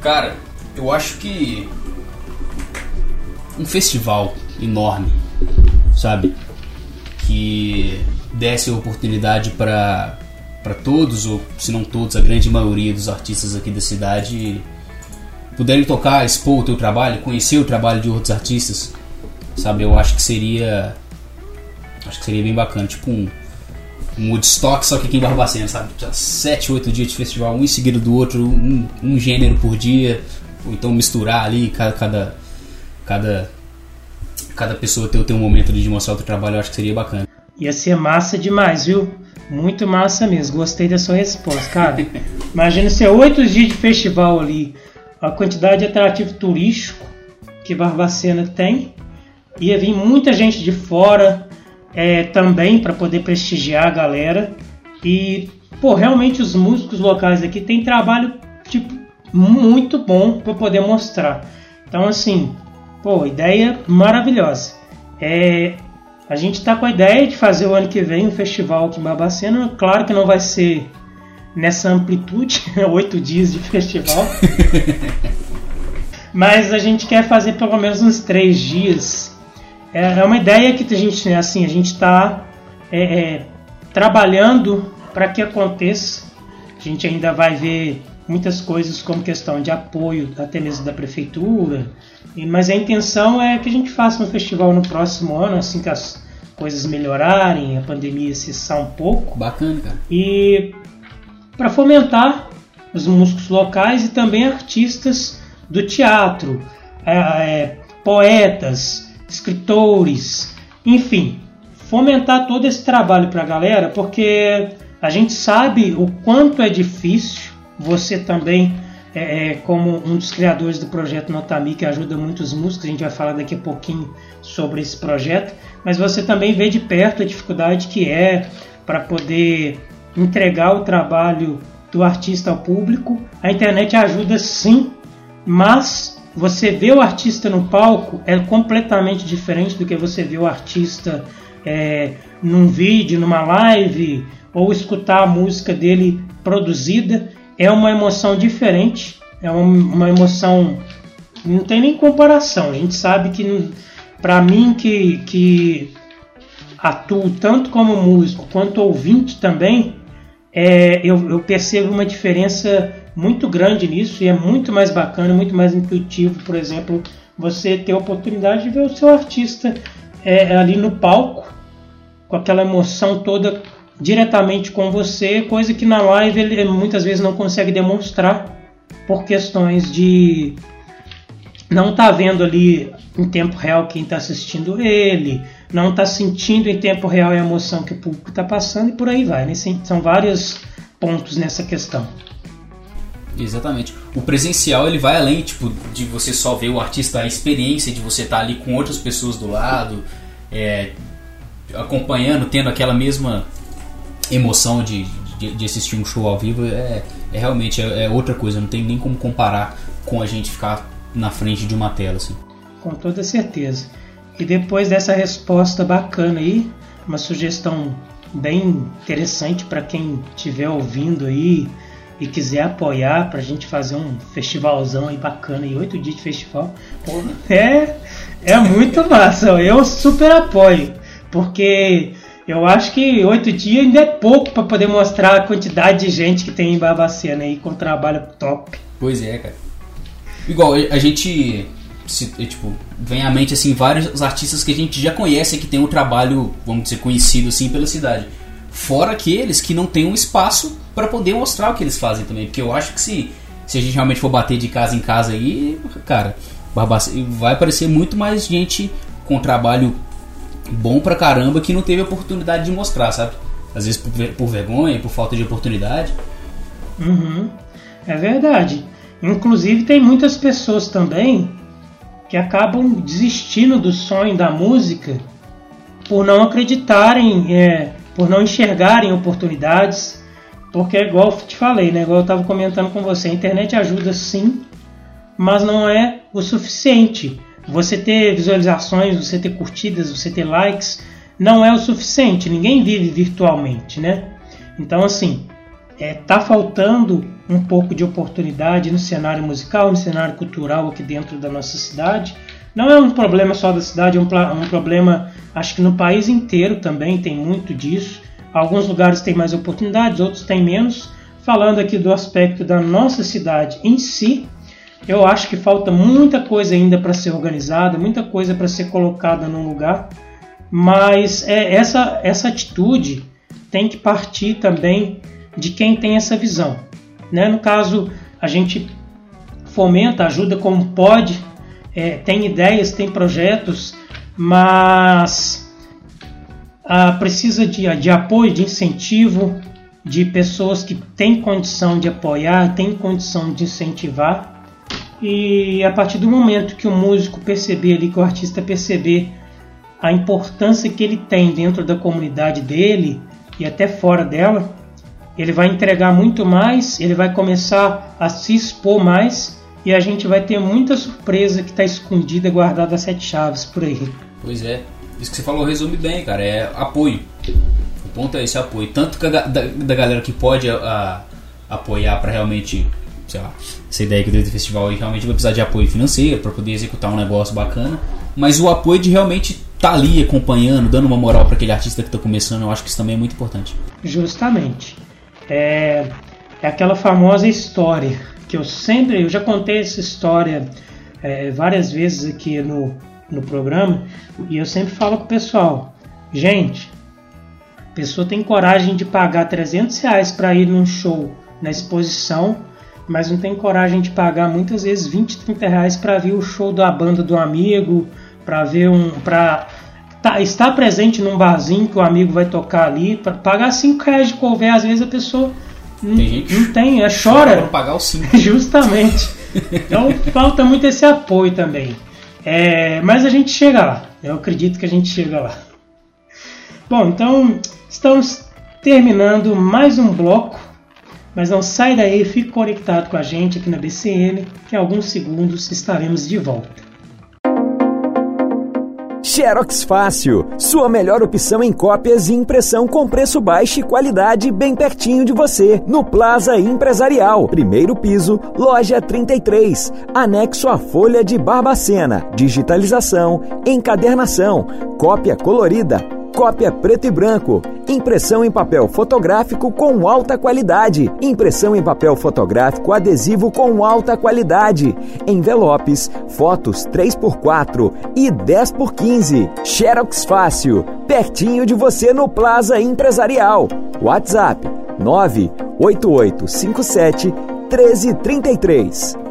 Cara, eu acho que um festival enorme, sabe? Que desse oportunidade para para todos, ou se não todos, a grande maioria dos artistas aqui da cidade puderem tocar, expor o teu trabalho, conhecer o trabalho de outros artistas, sabe? Eu acho que seria acho que seria bem bacana, tipo um, um Woodstock só que aqui em Barbacena, sabe? Sete, oito dias de festival, um em seguida do outro, um, um gênero por dia, ou então misturar ali cada, cada cada cada pessoa ter o teu momento de mostrar o teu trabalho, eu acho que seria bacana. Ia ser massa demais, viu? Muito massa mesmo. Gostei da sua resposta, cara. Imagina ser oito dias de festival ali. A quantidade de atrativo turístico que Barbacena tem. Ia vir muita gente de fora é, também para poder prestigiar a galera. E, pô, realmente os músicos locais aqui têm trabalho tipo, muito bom para poder mostrar. Então, assim, pô, ideia maravilhosa. É, a gente está com a ideia de fazer o ano que vem um festival aqui em Babacena. Claro que não vai ser nessa amplitude, oito dias de festival. Mas a gente quer fazer pelo menos uns três dias. É, é uma ideia que a gente, assim, a gente está é, é, trabalhando para que aconteça. A gente ainda vai ver muitas coisas como questão de apoio até mesmo da prefeitura. Mas a intenção é que a gente faça um festival no próximo ano, assim que as coisas melhorarem, a pandemia cessar um pouco. Bacana, cara. E para fomentar os músicos locais e também artistas do teatro, é, é, poetas, escritores, enfim, fomentar todo esse trabalho para a galera, porque a gente sabe o quanto é difícil você também, é, como um dos criadores do projeto Notami, que ajuda muitos músicos, a gente vai falar daqui a pouquinho sobre esse projeto, mas você também vê de perto a dificuldade que é para poder entregar o trabalho do artista ao público. A internet ajuda sim, mas você vê o artista no palco é completamente diferente do que você vê o artista é, num vídeo, numa live, ou escutar a música dele produzida é uma emoção diferente, é uma emoção. Não tem nem comparação. A gente sabe que, para mim, que, que atuo tanto como músico quanto ouvinte também, é, eu, eu, percebo uma diferença muito grande nisso e é muito mais bacana, muito mais intuitivo, por exemplo, você ter a oportunidade de ver o seu artista é, ali no palco, com aquela emoção toda diretamente com você, coisa que na live ele muitas vezes não consegue demonstrar por questões de não tá vendo ali em tempo real quem está assistindo ele, não está sentindo em tempo real a emoção que o público está passando e por aí vai. Né? São vários pontos nessa questão. Exatamente. O presencial ele vai além tipo de você só ver o artista, a experiência de você estar tá ali com outras pessoas do lado, é, acompanhando, tendo aquela mesma emoção de, de, de, assistir um show ao vivo é, é realmente é, é, outra coisa, não tem nem como comparar com a gente ficar na frente de uma tela assim. Com toda certeza. E depois dessa resposta bacana aí, uma sugestão bem interessante para quem estiver ouvindo aí e quiser apoiar para a gente fazer um festivalzão aí bacana e oito dias de festival, é é muito massa. Eu super apoio, porque eu acho que oito dias ainda é pouco para poder mostrar a quantidade de gente que tem em Barbacena aí com trabalho top. Pois é, cara. Igual, a gente se, tipo, vem à mente assim vários artistas que a gente já conhece que tem um trabalho, vamos dizer, conhecido assim pela cidade. Fora aqueles que não têm um espaço para poder mostrar o que eles fazem também, porque eu acho que se se a gente realmente for bater de casa em casa aí, cara, vai aparecer muito mais gente com trabalho bom pra caramba que não teve oportunidade de mostrar, sabe? Às vezes por, por vergonha, por falta de oportunidade. Uhum. É verdade. Inclusive tem muitas pessoas também que acabam desistindo do sonho da música por não acreditarem, é, por não enxergarem oportunidades, porque é igual eu te falei, né? Igual eu estava comentando com você, a internet ajuda sim, mas não é o suficiente. Você ter visualizações, você ter curtidas, você ter likes, não é o suficiente. Ninguém vive virtualmente, né? Então, assim, é, tá faltando um pouco de oportunidade no cenário musical, no cenário cultural aqui dentro da nossa cidade. Não é um problema só da cidade, é um, um problema, acho que no país inteiro também tem muito disso. Alguns lugares têm mais oportunidades, outros têm menos. Falando aqui do aspecto da nossa cidade em si, eu acho que falta muita coisa ainda para ser organizada, muita coisa para ser colocada no lugar, mas é, essa, essa atitude tem que partir também de quem tem essa visão. Né? No caso, a gente fomenta, ajuda como pode, é, tem ideias, tem projetos, mas ah, precisa de, de apoio, de incentivo, de pessoas que têm condição de apoiar, têm condição de incentivar. E a partir do momento que o músico perceber ali, que o artista perceber a importância que ele tem dentro da comunidade dele e até fora dela, ele vai entregar muito mais, ele vai começar a se expor mais e a gente vai ter muita surpresa que está escondida, guardada a sete chaves por aí. Pois é, isso que você falou resume bem, cara, é apoio. O ponto é esse apoio, tanto da, da, da galera que pode a, apoiar para realmente sei lá, essa ideia que dentro do festival realmente vai precisar de apoio financeiro para poder executar um negócio bacana, mas o apoio de realmente estar tá ali acompanhando, dando uma moral para aquele artista que está começando, eu acho que isso também é muito importante. Justamente. É, é aquela famosa história que eu sempre, eu já contei essa história é, várias vezes aqui no, no programa e eu sempre falo com o pessoal, gente, a pessoa tem coragem de pagar 300 reais para ir num show na exposição mas não tem coragem de pagar muitas vezes 20, 30 reais para ver o show da banda do amigo, para ver um. para tá, estar presente num barzinho que o amigo vai tocar ali, para pagar 5 reais de cover, às vezes a pessoa não tem, não tem é chora. Para pagar o 5. Justamente. Então falta muito esse apoio também. É, mas a gente chega lá. Eu acredito que a gente chega lá. Bom, então estamos terminando mais um bloco mas não sai daí, fique conectado com a gente aqui na BCN, que em alguns segundos estaremos de volta. Xerox Fácil, sua melhor opção em cópias e impressão com preço baixo e qualidade bem pertinho de você, no Plaza Empresarial, primeiro piso, loja 33, anexo à Folha de Barbacena, digitalização, encadernação, cópia colorida, Cópia preto e branco. Impressão em papel fotográfico com alta qualidade. Impressão em papel fotográfico adesivo com alta qualidade. Envelopes, fotos 3x4 e 10x15. Xerox Fácil. Pertinho de você no Plaza Empresarial. WhatsApp 98857 1333.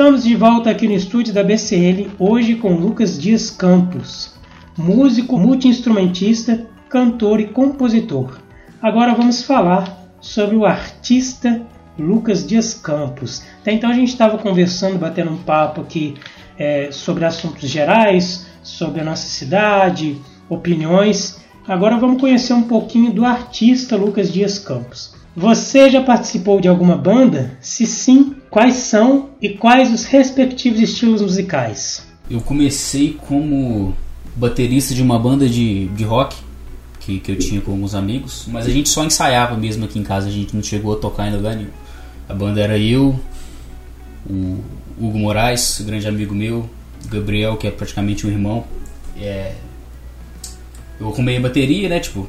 Estamos de volta aqui no estúdio da BCL, hoje com Lucas Dias Campos, músico, multiinstrumentista, cantor e compositor. Agora vamos falar sobre o artista Lucas Dias Campos. Até então a gente estava conversando, batendo um papo aqui é, sobre assuntos gerais, sobre a nossa cidade, opiniões. Agora vamos conhecer um pouquinho do artista Lucas Dias Campos. Você já participou de alguma banda? Se sim, Quais são e quais os respectivos estilos musicais? Eu comecei como baterista de uma banda de, de rock que, que eu tinha com alguns amigos, mas a gente só ensaiava mesmo aqui em casa, a gente não chegou a tocar em lugar nenhum. A banda era eu, o Hugo Moraes, grande amigo meu, Gabriel, que é praticamente um irmão. É... Eu arrumei a bateria, né? Tipo,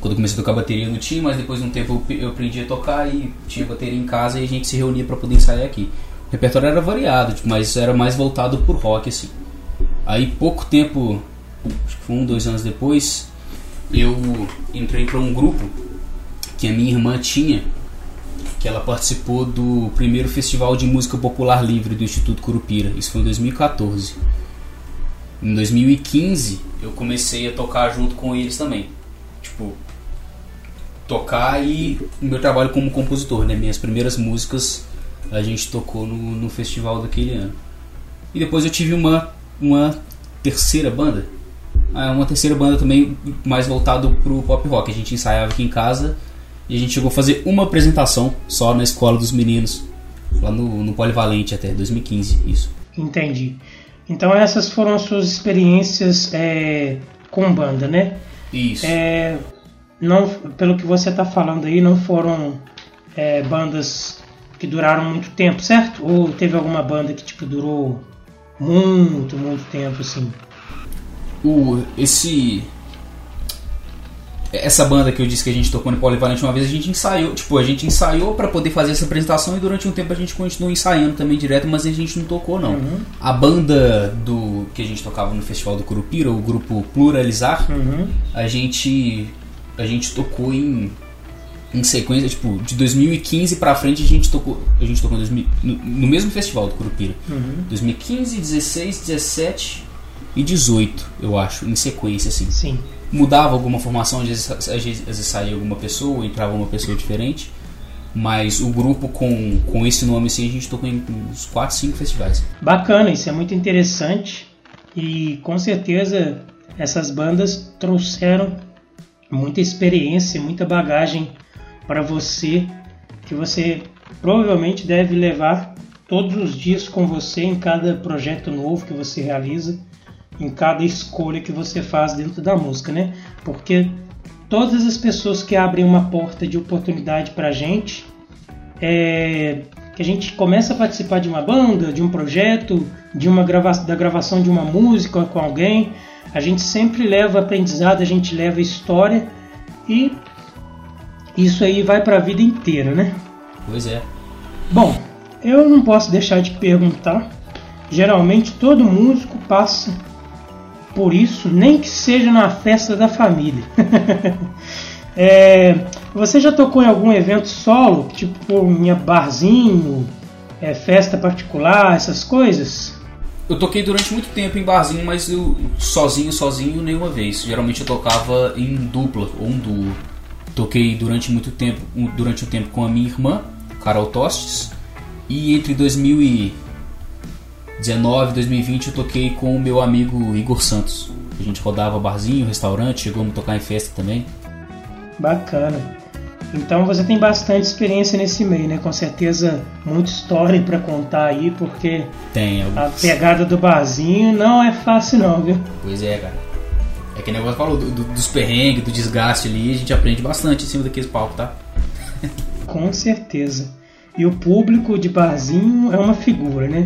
quando eu comecei a tocar bateria não tinha, mas depois de um tempo eu aprendi a tocar e tinha bateria em casa e a gente se reunia para poder ensaiar aqui. O repertório era variado, tipo, mas era mais voltado por rock, assim. Aí pouco tempo, acho que um, dois anos depois, eu entrei para um grupo que a minha irmã tinha, que ela participou do primeiro festival de música popular livre do Instituto Curupira. Isso foi em 2014. Em 2015 eu comecei a tocar junto com eles também. Tipo, tocar e o meu trabalho como compositor, né? Minhas primeiras músicas a gente tocou no, no festival daquele ano. E depois eu tive uma, uma terceira banda. Ah, uma terceira banda também mais voltado pro pop rock. A gente ensaiava aqui em casa e a gente chegou a fazer uma apresentação só na escola dos meninos, lá no, no Polivalente até 2015, isso. Entendi. Então essas foram as suas experiências é, com banda, né? Isso. É, não, pelo que você está falando aí, não foram é, bandas que duraram muito tempo, certo? Ou teve alguma banda que tipo durou muito, muito tempo, assim? O, esse essa banda que eu disse que a gente tocou no Polivalente uma vez, a gente ensaiou, tipo, a gente ensaiou para poder fazer essa apresentação e durante um tempo a gente continuou ensaiando também direto, mas a gente não tocou não. Uhum. A banda do que a gente tocava no Festival do Curupira, o grupo Pluralizar, uhum. a gente a gente tocou em em sequência, tipo, de 2015 pra frente a gente tocou, a gente tocou 2000, no, no, mesmo festival do Curupira. Uhum. 2015, 16, 17 2018, eu acho, em sequência, assim. Sim. Mudava alguma formação, às vezes, às vezes, às vezes saía alguma pessoa, entrava uma pessoa diferente. Mas o grupo com, com esse nome assim, a gente tocou em uns 4, 5 festivais. Bacana, isso é muito interessante. E com certeza essas bandas trouxeram muita experiência, muita bagagem para você que você provavelmente deve levar todos os dias com você em cada projeto novo que você realiza, em cada escolha que você faz dentro da música, né? Porque todas as pessoas que abrem uma porta de oportunidade para a gente, é, que a gente começa a participar de uma banda, de um projeto, de uma grava da gravação de uma música com alguém, a gente sempre leva aprendizado, a gente leva história e isso aí vai para a vida inteira, né? Pois é. Bom, eu não posso deixar de perguntar. Geralmente todo músico passa por isso, nem que seja na festa da família. é, você já tocou em algum evento solo, tipo em barzinho, é, festa particular, essas coisas? Eu toquei durante muito tempo em barzinho, mas eu sozinho, sozinho, nenhuma vez. Geralmente eu tocava em dupla ou um duo. Toquei durante muito tempo, durante um tempo com a minha irmã, Carol Tostes, e entre 2019 e 2020 eu toquei com o meu amigo Igor Santos. A gente rodava barzinho, restaurante, chegamos a tocar em festa também. Bacana. Então você tem bastante experiência nesse meio, né? Com certeza muita história para contar aí, porque tem, a pegada do barzinho não é fácil não, viu? Pois é, cara. É que o negócio falou do, do, dos perrengues, do desgaste ali, a gente aprende bastante em cima daqueles palcos, tá? Com certeza. E o público de barzinho é uma figura, né?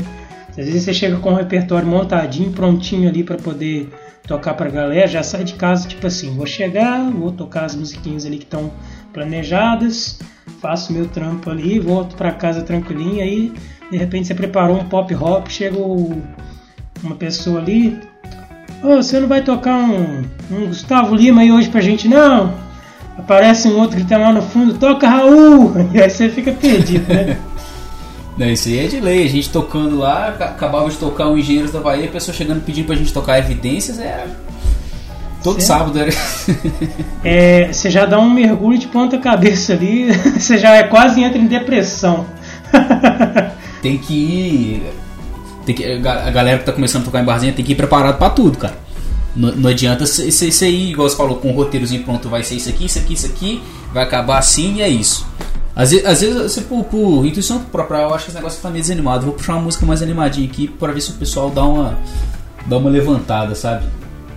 Às vezes você chega com um repertório montadinho, prontinho ali para poder tocar pra galera, já sai de casa tipo assim, vou chegar, vou tocar as musiquinhas ali que estão planejadas, faço meu trampo ali, volto para casa tranquilinho, aí de repente você preparou um pop rock, chega uma pessoa ali, oh, você não vai tocar um, um Gustavo Lima aí hoje pra gente não? Aparece um outro gritando lá no fundo, toca Raul! E aí você fica perdido, né? Não, isso aí é de lei. A gente tocando lá, acabava de tocar o Engenheiros da Bahia, a pessoa chegando pedindo pra gente tocar evidências, era. Todo certo. sábado era. é, você já dá um mergulho de ponta cabeça ali, você já é quase entra em depressão. tem que ir. Tem que, a galera que tá começando a tocar em barzinha tem que ir preparado para tudo, cara. Não, não adianta você ir, igual você falou, com um roteirozinho pronto, vai ser isso aqui, isso aqui, isso aqui, vai acabar assim e é isso. Às vezes, às vezes você, por, por intuição própria, eu acho que esse negócio tá meio desanimado. Vou puxar uma música mais animadinha aqui para ver se o pessoal dá uma, dá uma levantada, sabe?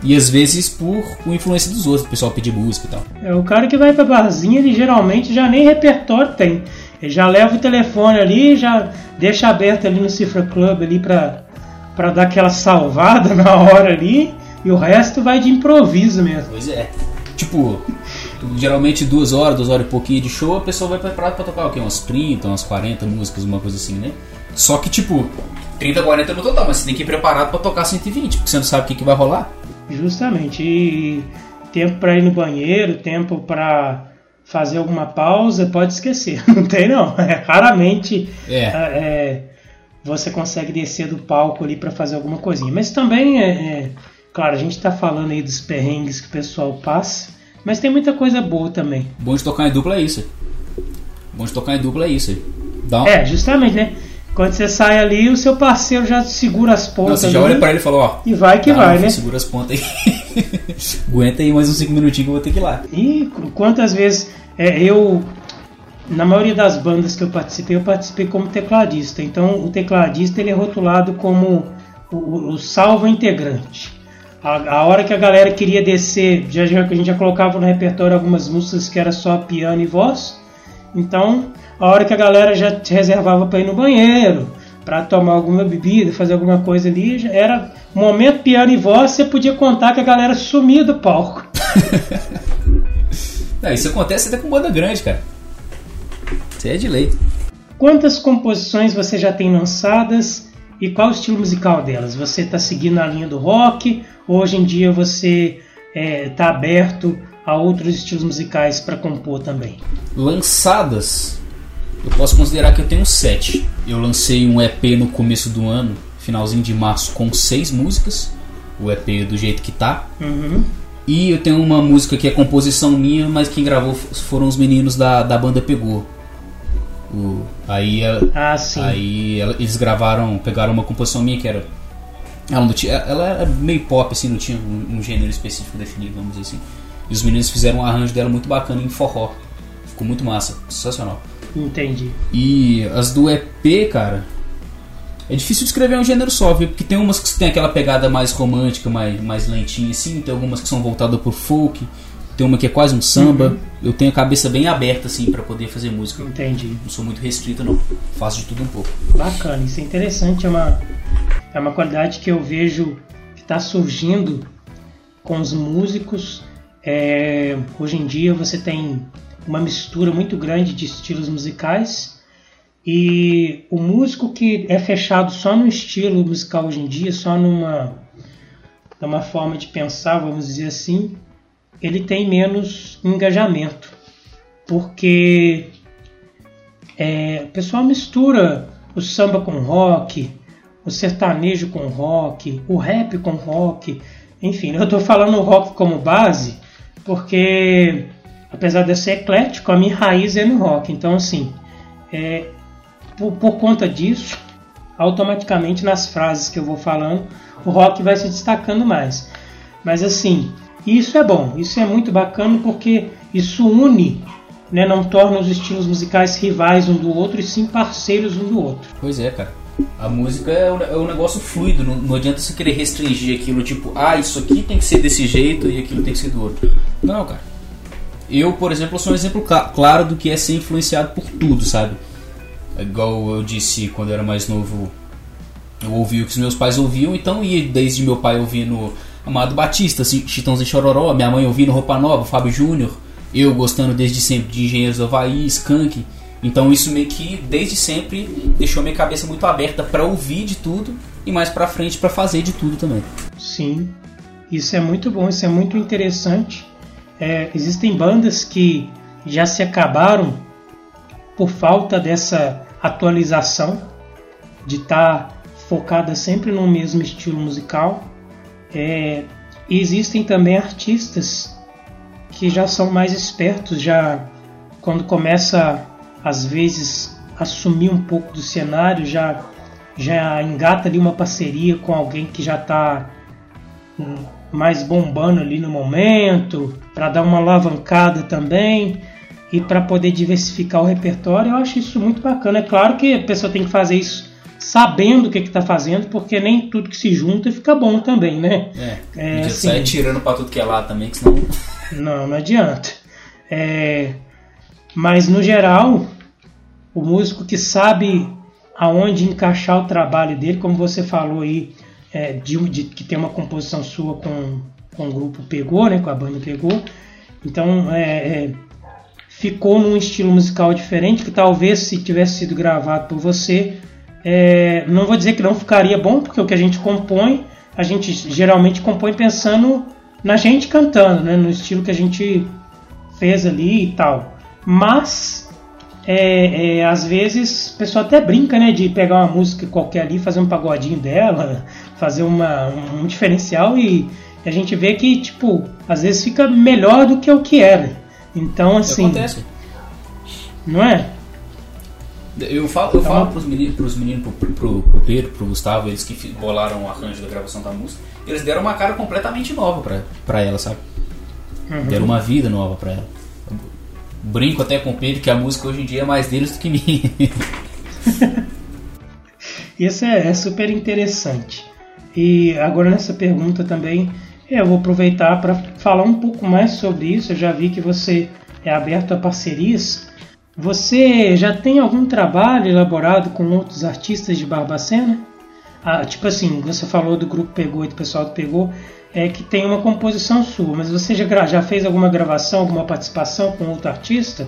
E às vezes por influência dos outros, o pessoal pedir música e tal. É, o cara que vai pra barzinha, ele geralmente já nem repertório tem. Ele já leva o telefone ali, já deixa aberto ali no Cifra Club ali pra, pra dar aquela salvada na hora ali, e o resto vai de improviso mesmo. Pois é. Tipo, geralmente duas horas, duas horas e pouquinho de show, a pessoa vai preparada pra tocar o quê? Umas 30, umas 40 músicas, uma coisa assim, né? Só que tipo, 30, 40 no total, mas você tem que ir preparado para tocar 120, porque você não sabe o que, que vai rolar. Justamente. E tempo para ir no banheiro, tempo para fazer alguma pausa, pode esquecer. Não tem não. É, raramente é. É, é você consegue descer do palco ali para fazer alguma coisinha. Mas também é, é claro, a gente está falando aí dos perrengues que o pessoal passa, mas tem muita coisa boa também. Bom de tocar em dupla é isso. Bom de tocar em dupla é isso. Uma... É, justamente, né? Quando você sai ali, o seu parceiro já segura as pontas. Não, você já olha pra ele e fala, ó. E vai que tá, vai, né? Segura as pontas aí. Aguenta aí mais uns 5 minutinhos que eu vou ter que ir lá. E quantas vezes é, eu. Na maioria das bandas que eu participei, eu participei como tecladista. Então o tecladista ele é rotulado como o, o salvo integrante. A, a, hora que a galera queria descer, já, já, a gente já colocava no repertório algumas músicas que era só piano e voz. Então a hora que a galera já te reservava para ir no banheiro, para tomar alguma bebida, fazer alguma coisa ali, já era momento piano e voz, você podia contar que a galera sumia do palco. Não, isso acontece até com banda grande, cara. Isso é de lei. Quantas composições você já tem lançadas e qual o estilo musical delas? Você está seguindo a linha do rock? Hoje em dia você está é, tá aberto a outros estilos musicais para compor também? Lançadas, eu posso considerar que eu tenho sete. Eu lancei um EP no começo do ano, finalzinho de março, com seis músicas. o EP do jeito que tá. Uhum. E eu tenho uma música que é composição minha, mas quem gravou foram os meninos da, da banda Pegou. O, aí ah, sim. aí eles gravaram, pegaram uma composição minha que era. Ela, tinha, ela era meio pop, assim, não tinha um, um, gênero específico definido, vamos dizer assim. E os meninos fizeram um arranjo dela muito bacana em forró. Ficou muito massa, sensacional. Entendi. E as do EP, cara, é difícil descrever um gênero só, viu? Porque tem umas que tem aquela pegada mais romântica, mais, mais lentinha assim, tem algumas que são voltadas pro folk, tem uma que é quase um samba. Uhum. Eu tenho a cabeça bem aberta assim para poder fazer música. Entendi. Não sou muito restrito não. Faço de tudo um pouco. Bacana, isso é interessante, é uma é uma qualidade que eu vejo que está surgindo com os músicos. É, hoje em dia você tem uma mistura muito grande de estilos musicais e o músico que é fechado só no estilo musical hoje em dia, só numa, numa forma de pensar, vamos dizer assim, ele tem menos engajamento. Porque é, o pessoal mistura o samba com rock, o sertanejo com rock, o rap com rock. Enfim, eu estou falando rock como base porque, apesar de eu ser eclético, a minha raiz é no rock. Então, assim, é, por, por conta disso, automaticamente nas frases que eu vou falando, o rock vai se destacando mais. Mas assim, isso é bom, isso é muito bacana porque isso une, né, não torna os estilos musicais rivais um do outro e sim parceiros um do outro. Pois é, cara. A música é um, é um negócio fluido, não, não, adianta você querer restringir aquilo, tipo, ah, isso aqui tem que ser desse jeito e aquilo tem que ser do outro. Não, cara. Eu, por exemplo, sou um exemplo claro do que é ser influenciado por tudo, sabe? igual eu disse quando eu era mais novo, eu ouvi o que os meus pais ouviam, então ia desde meu pai ouvindo Amado Batista, Chitãozinho e Chororó, minha mãe ouvindo Roupa Nova, Fábio Júnior, eu gostando desde sempre de Engenheiros do Havaí, Skank. Então isso meio que desde sempre deixou minha cabeça muito aberta para ouvir de tudo e mais para frente para fazer de tudo também. Sim, isso é muito bom, isso é muito interessante. É, existem bandas que já se acabaram por falta dessa atualização, de estar tá focada sempre no mesmo estilo musical. É, e existem também artistas que já são mais espertos, já quando começa às vezes assumir um pouco do cenário, já já engata ali uma parceria com alguém que já está mais bombando ali no momento, para dar uma alavancada também e para poder diversificar o repertório, eu acho isso muito bacana. É claro que a pessoa tem que fazer isso sabendo o que está fazendo, porque nem tudo que se junta fica bom também, né? É, é assim, sai tirando para tudo que é lá também, que senão... Não, não adianta. É, mas no geral, o músico que sabe aonde encaixar o trabalho dele, como você falou aí, é, de, de, que tem uma composição sua com, com o grupo Pegou, né, com a banda Pegou. Então, é, é ficou num estilo musical diferente que talvez se tivesse sido gravado por você, é, não vou dizer que não ficaria bom, porque o que a gente compõe, a gente geralmente compõe pensando na gente cantando, né, no estilo que a gente fez ali e tal. Mas é, é, às vezes o pessoal até brinca, né, de pegar uma música qualquer ali, fazer um pagodinho dela, fazer uma, um diferencial e a gente vê que, tipo, às vezes fica melhor do que o que era. Então, assim. Acontece. Não é? Eu falo, eu então, falo pros meninos, pros meninos pro, pro, pro Pedro, pro Gustavo, eles que bolaram o arranjo da gravação da música, eles deram uma cara completamente nova pra, pra ela, sabe? Uhum. Deram uma vida nova pra ela. brinco até com o Pedro que a música hoje em dia é mais deles do que minha. Isso é, é super interessante. E agora nessa pergunta também, é, eu vou aproveitar para falar um pouco mais sobre isso. Eu já vi que você é aberto a parcerias. Você já tem algum trabalho elaborado com outros artistas de Barbacena? Ah, tipo assim, você falou do grupo Pegou e do pessoal do Pegou, é que tem uma composição sua, mas você já, já fez alguma gravação, alguma participação com outro artista?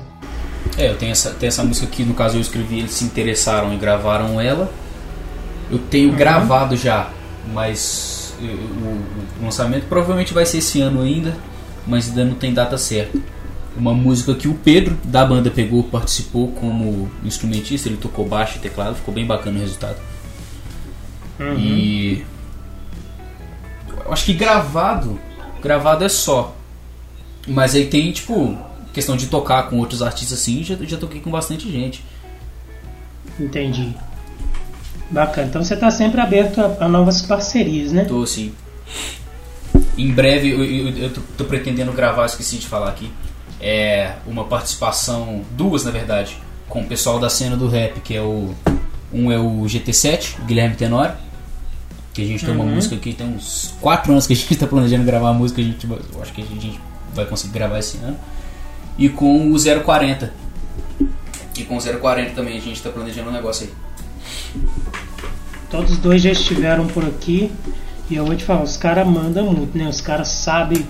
É, eu tenho essa, tenho essa música que no caso eu escrevi, eles se interessaram e gravaram ela. Eu tenho uhum. gravado já, mas o, lançamento provavelmente vai ser esse ano ainda, mas ainda não tem data certa. Uma música que o Pedro da banda pegou, participou como instrumentista, ele tocou baixo e teclado, ficou bem bacana o resultado. Uhum. E Eu acho que gravado, gravado é só. Mas aí tem, tipo, questão de tocar com outros artistas assim, já, já toquei com bastante gente. Entendi. Bacana. Então você está sempre aberto a, a, novas parcerias, né? Tô sim. Em breve eu, eu, eu tô, tô, pretendendo gravar, esqueci de falar aqui. É uma participação, duas na verdade, com o pessoal da cena do rap, que é o. Um é o GT7, Guilherme Tenório. Que a gente tem uma uhum. música aqui, tem uns 4 anos que a gente está planejando gravar a música, a gente, eu acho que a gente vai conseguir gravar esse ano. E com o 040. E com o 040 também a gente está planejando um negócio aí. Todos os dois já estiveram por aqui. E eu vou te falar, os caras mandam muito, né? Os caras sabem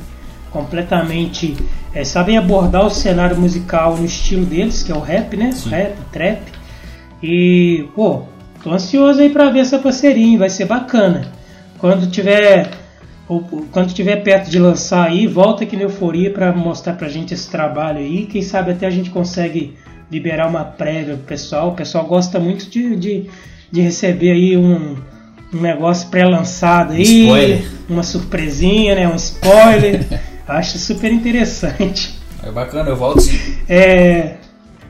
completamente. É, sabem abordar o cenário musical no estilo deles, que é o rap, né? Sim. Rap, trap. E, pô, tô ansioso aí pra ver essa parceria, vai ser bacana. Quando tiver. Quando tiver perto de lançar aí, volta aqui na Euforia para mostrar pra gente esse trabalho aí. Quem sabe até a gente consegue liberar uma prévia pro pessoal. O pessoal gosta muito de, de, de receber aí um, um negócio pré-lançado aí, spoiler. uma surpresinha, né? Um spoiler. Acho super interessante. É bacana, eu volto sim. É,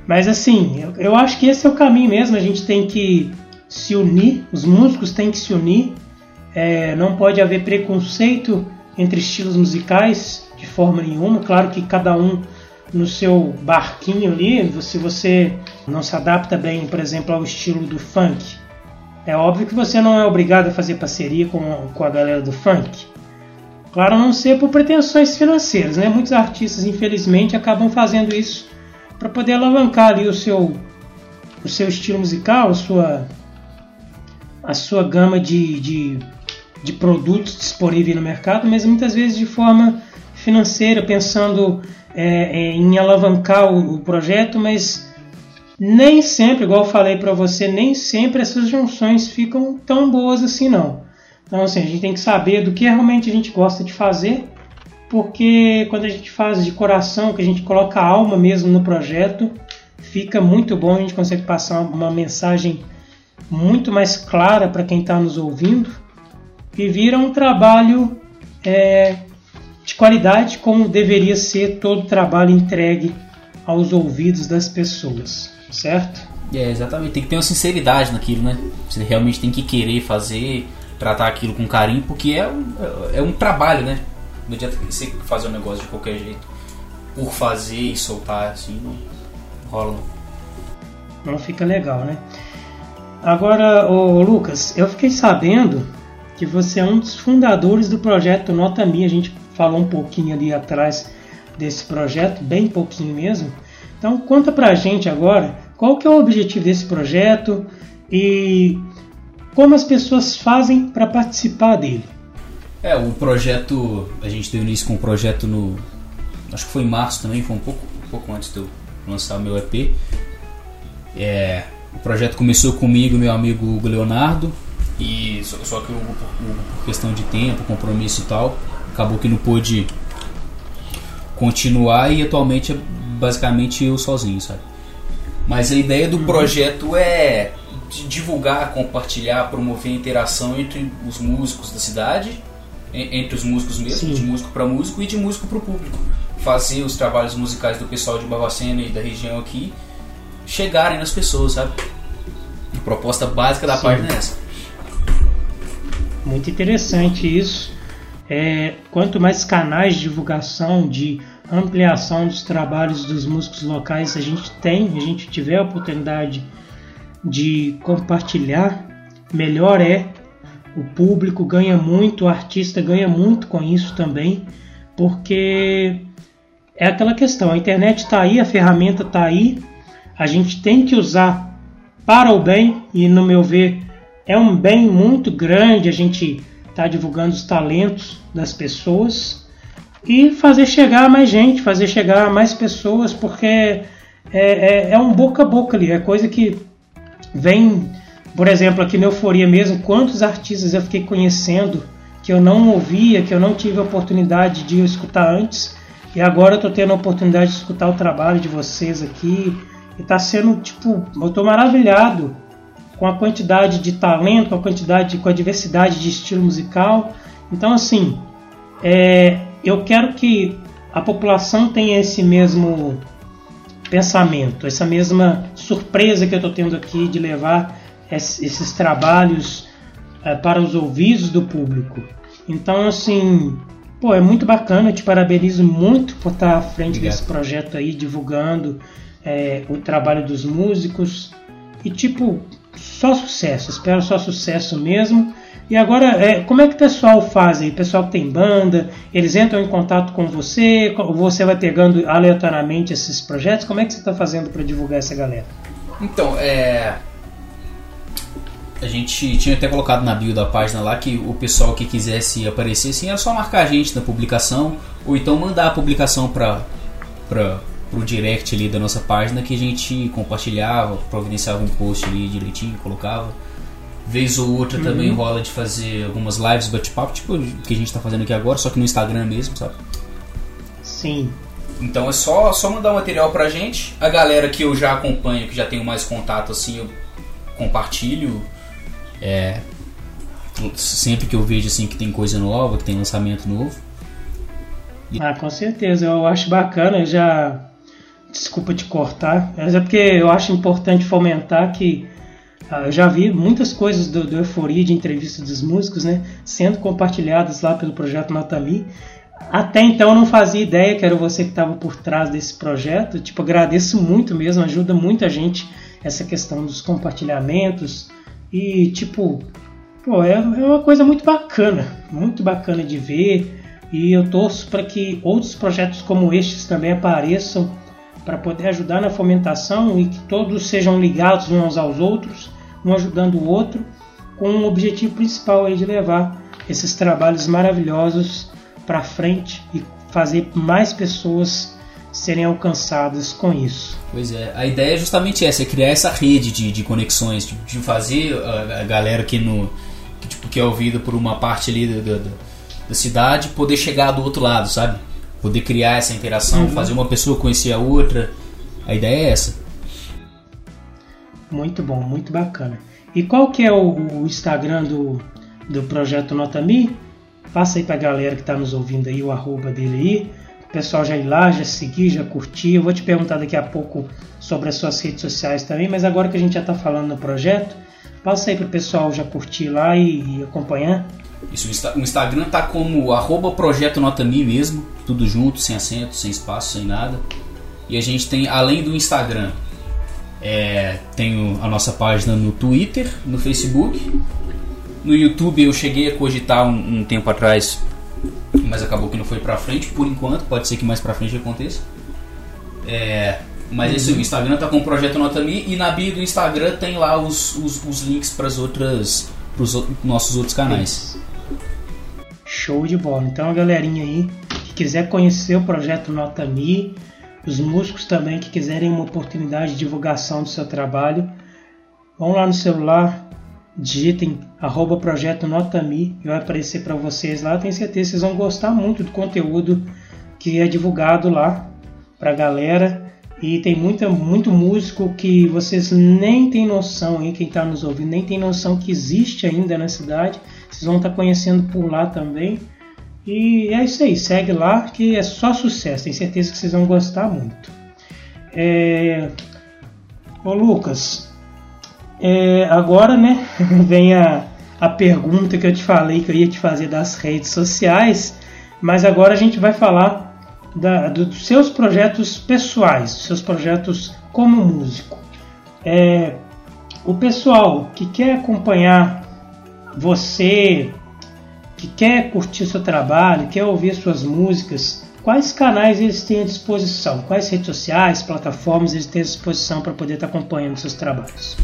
mas assim, eu, eu acho que esse é o caminho mesmo. A gente tem que se unir, os músicos têm que se unir. É, não pode haver preconceito entre estilos musicais de forma nenhuma. Claro que cada um no seu barquinho ali, se você não se adapta bem, por exemplo, ao estilo do funk, é óbvio que você não é obrigado a fazer parceria com, com a galera do funk. Claro, a não ser por pretensões financeiras, né? Muitos artistas, infelizmente, acabam fazendo isso para poder alavancar ali o seu, o seu estilo musical, a sua, a sua gama de, de, de produtos disponíveis no mercado, mas muitas vezes de forma financeira, pensando é, é, em alavancar o, o projeto, mas nem sempre, igual eu falei para você, nem sempre essas junções ficam tão boas assim não. Então assim, a gente tem que saber do que realmente a gente gosta de fazer, porque quando a gente faz de coração, que a gente coloca a alma mesmo no projeto, fica muito bom, a gente consegue passar uma mensagem muito mais clara para quem está nos ouvindo e vira um trabalho é, de qualidade como deveria ser todo trabalho entregue aos ouvidos das pessoas certo? É, exatamente. Tem que ter uma sinceridade naquilo, né? Você realmente tem que querer fazer, tratar aquilo com carinho, porque é um, é um trabalho, né? Não adianta você fazer um negócio de qualquer jeito. Por fazer e soltar, assim, não rola. Não, não fica legal, né? Agora, ô Lucas, eu fiquei sabendo que você é um dos fundadores do projeto Nota Mi. A gente falou um pouquinho ali atrás desse projeto, bem pouquinho mesmo. Então conta pra gente agora qual que é o objetivo desse projeto e como as pessoas fazem para participar dele. É, o projeto, a gente deu início com o projeto no. Acho que foi em março também, foi um pouco, um pouco antes de eu lançar o meu EP. É, o projeto começou comigo meu amigo Leonardo, e só, só que o Hugo, por questão de tempo, compromisso e tal, acabou que não pôde continuar e atualmente é basicamente eu sozinho, sabe? Mas a ideia do uhum. projeto é divulgar, compartilhar, promover a interação entre os músicos da cidade, entre os músicos mesmo, Sim. de músico para músico e de músico para o público. Fazer os trabalhos musicais do pessoal de Barbacena e da região aqui chegarem nas pessoas, sabe? A proposta básica da Sim. página é essa. Muito interessante isso. É, quanto mais canais de divulgação, de ampliação dos trabalhos dos músicos locais a gente tem, a gente tiver a oportunidade de compartilhar, melhor é. O público ganha muito, o artista ganha muito com isso também, porque é aquela questão: a internet está aí, a ferramenta está aí, a gente tem que usar para o bem, e no meu ver, é um bem muito grande a gente estar tá divulgando os talentos das pessoas e fazer chegar mais gente, fazer chegar mais pessoas, porque é, é, é, um boca a boca ali, é coisa que vem, por exemplo, aqui na Euforia mesmo, quantos artistas eu fiquei conhecendo que eu não ouvia, que eu não tive a oportunidade de escutar antes, e agora eu tô tendo a oportunidade de escutar o trabalho de vocês aqui, e tá sendo, tipo, eu tô maravilhado com a quantidade de talento, com a quantidade, com a diversidade de estilo musical, Então, assim, é, eu quero que a população tenha esse mesmo pensamento, essa mesma surpresa que eu estou tendo aqui de levar esses trabalhos é, para os ouvidos do público. Então, assim, pô, é muito bacana, eu te parabenizo muito por estar à frente Obrigado. desse projeto aí, divulgando é, o trabalho dos músicos. E, tipo, só sucesso, espero só sucesso mesmo. E agora, é, como é que o pessoal faz aí? Pessoal que tem banda, eles entram em contato com você? Você vai pegando aleatoriamente esses projetos? Como é que você está fazendo para divulgar essa galera? Então, é. A gente tinha até colocado na bio da página lá que o pessoal que quisesse aparecer assim era só marcar a gente na publicação ou então mandar a publicação para pro direct ali da nossa página que a gente compartilhava, providenciava um post ali direitinho, colocava. Vez ou outra uhum. também rola de fazer algumas lives bate-papo, tipo o que a gente tá fazendo aqui agora, só que no Instagram mesmo, sabe? Sim. Então é só, só mandar o material pra gente. A galera que eu já acompanho, que já tenho mais contato assim, eu compartilho. É, sempre que eu vejo assim que tem coisa nova, que tem lançamento novo. Ah, com certeza, eu acho bacana, eu já desculpa te cortar, mas é porque eu acho importante fomentar que ah, eu já vi muitas coisas do, do Euforia de entrevista dos músicos, né, sendo compartilhadas lá pelo projeto Natami. Até então eu não fazia ideia que era você que estava por trás desse projeto. Tipo, agradeço muito mesmo, ajuda muita gente essa questão dos compartilhamentos e tipo, pô, é, é uma coisa muito bacana, muito bacana de ver. E eu torço para que outros projetos como estes também apareçam para poder ajudar na fomentação e que todos sejam ligados uns aos outros, um ajudando o outro, com o objetivo principal aí de levar esses trabalhos maravilhosos para frente e fazer mais pessoas serem alcançadas com isso. Pois é, a ideia é justamente essa, é criar essa rede de, de conexões, de, de fazer a, a, galera que, no, que, tipo, que é ouvida por uma parte ali da, da, da cidade poder chegar do outro lado, sabe? Poder criar essa interação, uhum. fazer uma pessoa conhecer a outra. A ideia é essa. Muito bom, muito bacana. E qual que é o, o Instagram do, do projeto Nota Me? Passa aí pra galera que está nos ouvindo aí o arroba dele aí. O pessoal já ir lá, já seguir, já curtir. Eu vou te perguntar daqui a pouco sobre as suas redes sociais também, mas agora que a gente já está falando no projeto, passa aí pro pessoal já curtir lá e, acompanhar. Isso, o Instagram tá como arroba projeto nota mi mesmo, tudo junto, sem acento, sem espaço, sem nada. E a gente tem, além do Instagram, é, tem a nossa página no Twitter, no Facebook. No YouTube eu cheguei a cogitar um, um tempo atrás, mas acabou que não foi pra frente por enquanto, pode ser que mais pra frente aconteça. É, mas esse o Instagram tá com o projeto Nota Mi e na bio do Instagram tem lá os, os, os links para as outras para os nossos outros canais. Show de bola. Então, a galerinha aí que quiser conhecer o projeto Nota Mi, os músicos também que quiserem uma oportunidade de divulgação do seu trabalho, vão lá no celular, digitem arroba projeto Nota Mi e vai aparecer para vocês lá. Tenho certeza que vocês vão gostar muito do conteúdo que é divulgado lá para a galera. E tem muita, muito músico que vocês nem tem noção, aí, quem está nos ouvindo, nem tem noção que existe ainda na cidade. Vocês vão estar tá conhecendo por lá também. E é isso aí, segue lá que é só sucesso, tenho certeza que vocês vão gostar muito. É... Ô Lucas, é... agora né, vem a, a pergunta que eu te falei que eu ia te fazer das redes sociais, mas agora a gente vai falar da, dos seus projetos pessoais, dos seus projetos como músico. É, o pessoal que quer acompanhar você, que quer curtir seu trabalho, quer ouvir suas músicas, quais canais eles têm à disposição? Quais redes sociais, plataformas eles têm à disposição para poder estar acompanhando seus trabalhos?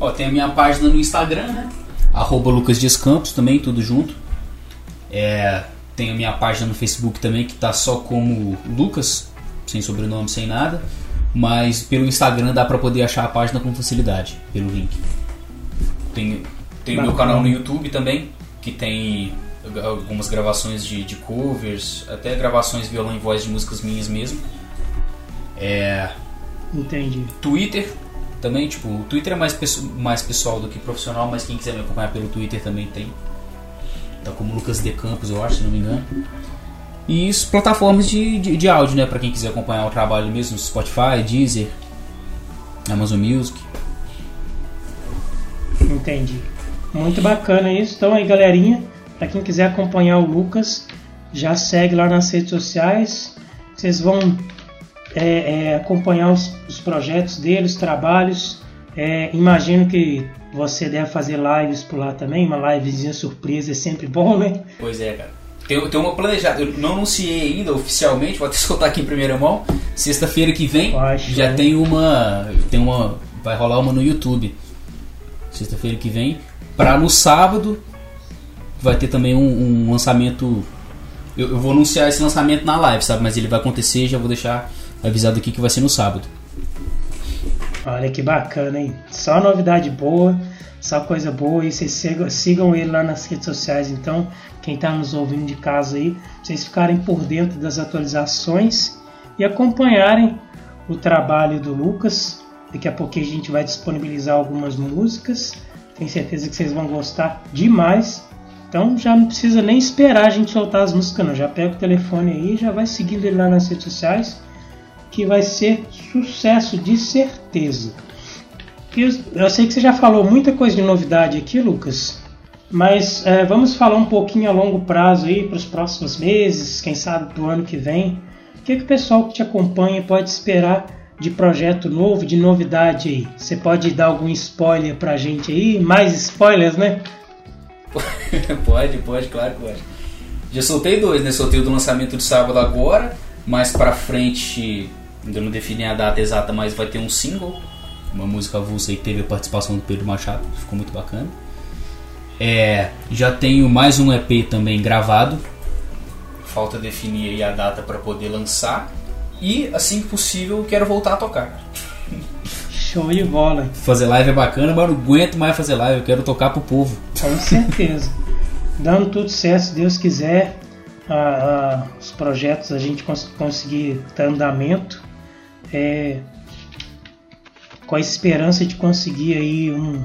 Ó, tem a minha página no Instagram, né? Arroba Lucas Campos também, tudo junto. É, tem a minha página no Facebook também que tá só como Lucas, sem sobrenome, sem nada. Mas pelo Instagram dá para poder achar a página com facilidade, pelo link. Tem, tem o meu canal no YouTube também, que tem algumas gravações de, de covers, até gravações violão e voz de músicas minhas mesmo. É, Entendi. Twitter também, tipo, o Twitter é mais, mais pessoal do que profissional, mas quem quiser me acompanhar pelo Twitter também tem. Tá como Lucas de Campos, eu acho, se não me engano. E isso, plataformas de, de, de áudio, né? Pra quem quiser acompanhar o trabalho mesmo, Spotify, Deezer, Amazon Music. Entendi. Muito bacana isso. Então aí, galerinha, para quem quiser acompanhar o Lucas, já segue lá nas redes sociais. Vocês vão é, é, acompanhar os, os, projetos dele, os trabalhos. É, imagino que você deve fazer lives por lá também. Uma livezinha surpresa é sempre bom, né? Pois é, cara. Tem, tem uma planejada. Eu não anunciei ainda oficialmente, vou até soltar aqui em primeira mão. Sexta-feira que vem já tem uma. Tem uma. Vai rolar uma no YouTube. Sexta-feira que vem. Pra no sábado vai ter também um, um lançamento. Eu, eu, vou anunciar esse lançamento na live, sabe? Mas ele vai acontecer já vou deixar avisado aqui que vai ser no sábado. Olha que bacana, hein? Só novidade boa, só coisa boa. E vocês sigam, ele lá nas redes sociais, então quem está nos ouvindo de casa aí, vocês ficarem por dentro das atualizações e acompanharem o trabalho do Lucas. Daqui a pouquinho a gente vai disponibilizar algumas músicas. Tenho certeza que vocês vão gostar demais. Então já não precisa nem esperar a gente soltar as músicas, não. Já pega o telefone aí já vai seguindo ele lá nas redes sociais, que vai ser sucesso de certeza. Eu sei que você já falou muita coisa de novidade aqui, Lucas. Mas é, vamos falar um pouquinho a longo prazo aí para os próximos meses, quem sabe do ano que vem. O que, que o pessoal que te acompanha pode esperar de projeto novo, de novidade aí? Você pode dar algum spoiler para a gente aí? Mais spoilers, né? pode, pode, claro que pode. Já soltei dois, né? Soltei o do lançamento de sábado agora, mais pra frente, ainda não defini a data exata, mas vai ter um single, uma música avulsa aí que teve a participação do Pedro Machado, ficou muito bacana. É, já tenho mais um EP também gravado. Falta definir aí a data para poder lançar. E assim que possível quero voltar a tocar. Show de bola. Fazer live é bacana, mas não aguento mais fazer live, eu quero tocar pro povo. Com certeza. Dando tudo certo, se Deus quiser, os projetos a gente cons conseguir ter andamento. É, com a esperança de conseguir aí um,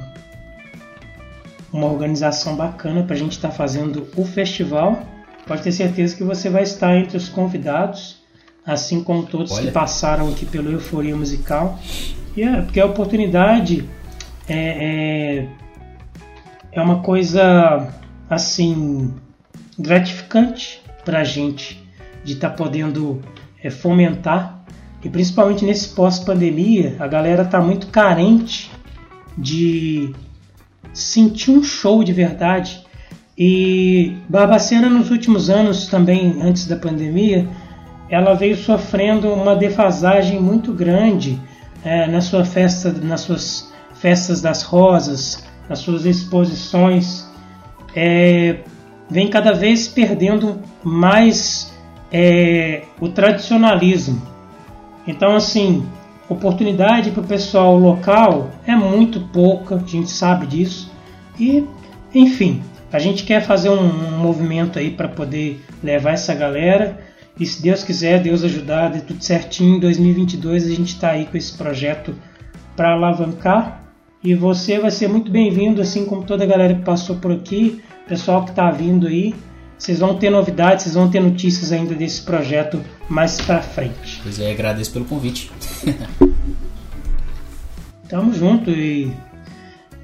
uma organização bacana para a gente estar tá fazendo o festival. Pode ter certeza que você vai estar entre os convidados, assim como todos Olha. que passaram aqui pelo Euforia Musical. E é, porque a oportunidade é, é, é uma coisa assim gratificante para a gente de estar tá podendo é, fomentar e principalmente nesse pós-pandemia a galera está muito carente de sentir um show de verdade. E Barbacena nos últimos anos, também antes da pandemia, ela veio sofrendo uma defasagem muito grande é, na sua festa, nas suas festas das rosas, nas suas exposições, é, vem cada vez perdendo mais é, o tradicionalismo. Então, assim, oportunidade para o pessoal local é muito pouca, a gente sabe disso. E, enfim, a gente quer fazer um, um movimento aí para poder levar essa galera. E se Deus quiser, Deus ajudar, dê tudo certinho. Em 2022 a gente está aí com esse projeto para alavancar. E você vai ser muito bem-vindo, assim como toda a galera que passou por aqui, pessoal que está vindo aí. Vocês vão ter novidades, vocês vão ter notícias ainda desse projeto mais para frente. Pois é, agradeço pelo convite. Tamo junto e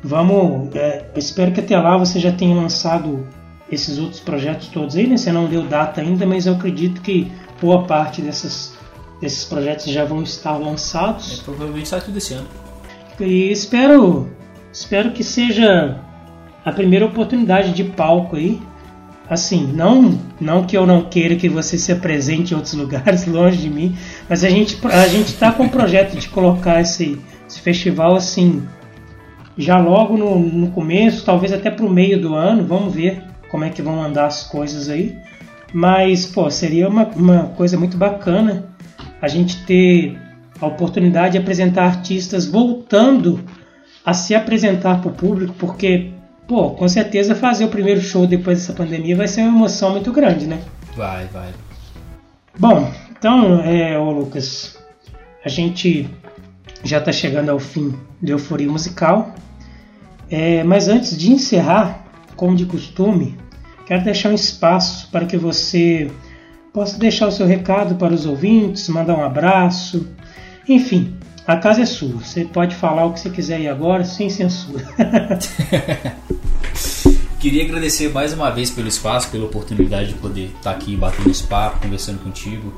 vamos. É, espero que até lá você já tenha lançado esses outros projetos todos aí, né? Você não deu data ainda, mas eu acredito que boa parte dessas, desses projetos já vão estar lançados. É, provavelmente sai tudo esse ano. E espero, espero que seja a primeira oportunidade de palco aí assim, não, não que eu não queira que você se apresente em outros lugares, longe de mim, mas a gente a gente está com o projeto de colocar esse, esse festival assim, já logo no, no começo, talvez até para o meio do ano, vamos ver como é que vão andar as coisas aí. Mas, pô, seria uma, uma coisa muito bacana a gente ter a oportunidade de apresentar artistas voltando a se apresentar para o público, porque pô, com certeza fazer o primeiro show depois dessa pandemia vai ser uma emoção muito grande, né? Vai, vai. Bom, então, é, ô Lucas, a gente já está chegando ao fim do Euforia Musical. É, mas antes de encerrar, como de costume, quero deixar um espaço para que você possa deixar o seu recado para os ouvintes, mandar um abraço, enfim, a casa é sua. Você pode falar o que você quiser aí agora, sem censura. Queria agradecer mais uma vez pelo espaço, pela oportunidade de poder estar aqui batendo esse papo, conversando contigo,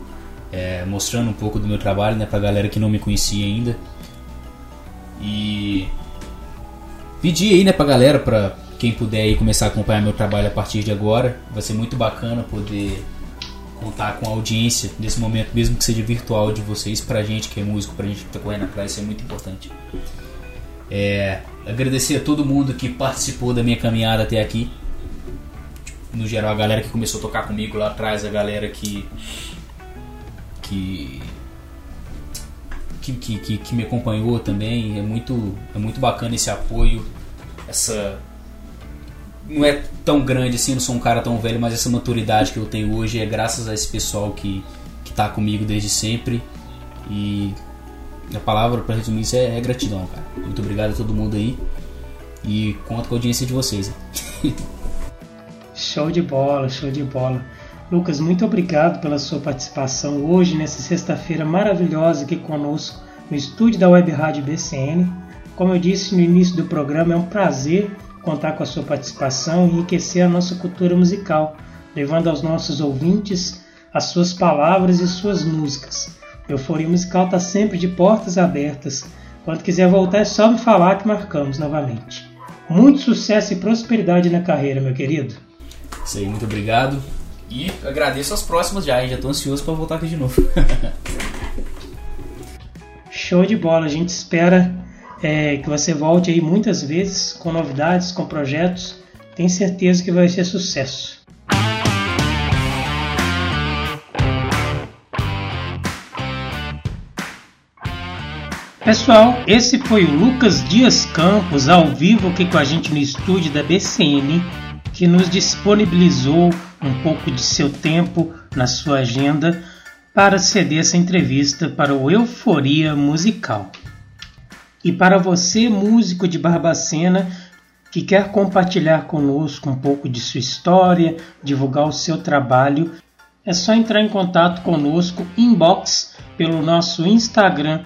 é, mostrando um pouco do meu trabalho né, para a galera que não me conhecia ainda. E pedir aí né, para a galera, para quem puder aí começar a acompanhar meu trabalho a partir de agora. Vai ser muito bacana poder contar com a audiência nesse momento, mesmo que seja virtual, de vocês, pra gente que é músico, pra gente que tá correndo atrás, isso é muito importante. É, agradecer a todo mundo que participou da minha caminhada até aqui. No geral, a galera que começou a tocar comigo lá atrás, a galera que. que. que, que, que me acompanhou também. É muito, é muito bacana esse apoio, essa não é tão grande assim, não sou um cara tão velho, mas essa maturidade que eu tenho hoje é graças a esse pessoal que, que tá comigo desde sempre. E a palavra para resumir isso é, é, gratidão, cara. Muito obrigado a todo mundo aí. E conto com a audiência de vocês. show de bola, show de bola. Lucas, muito obrigado pela sua participação hoje, nessa sexta-feira maravilhosa aqui conosco no estúdio da Web Rádio BCN. Como eu disse no início do programa, é um prazer contar com a sua participação e enriquecer a nossa cultura musical, levando aos nossos ouvintes as suas palavras e suas músicas. Euforia Musical está sempre de portas abertas. Quando quiser voltar é só me falar que marcamos novamente. Muito sucesso e prosperidade na carreira, meu querido. Isso aí, muito obrigado. E agradeço as próximas já, hein? já estou ansioso para voltar aqui de novo. Show de bola, a gente espera é, que você volte aí muitas vezes com novidades, com projetos. Tenho certeza que vai ser sucesso. Pessoal, esse foi o Lucas Dias Campos ao vivo aqui com a gente no estúdio da BCN, que nos disponibilizou um pouco de seu tempo na sua agenda para ceder essa entrevista para o Euforia Musical. E para você, músico de Barbacena, que quer compartilhar conosco um pouco de sua história, divulgar o seu trabalho, é só entrar em contato conosco inbox pelo nosso Instagram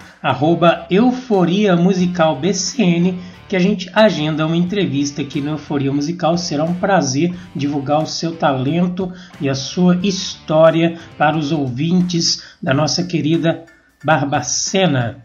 Euforia Musical BCN que a gente agenda uma entrevista aqui no Euforia Musical. Será um prazer divulgar o seu talento e a sua história para os ouvintes da nossa querida Barbacena.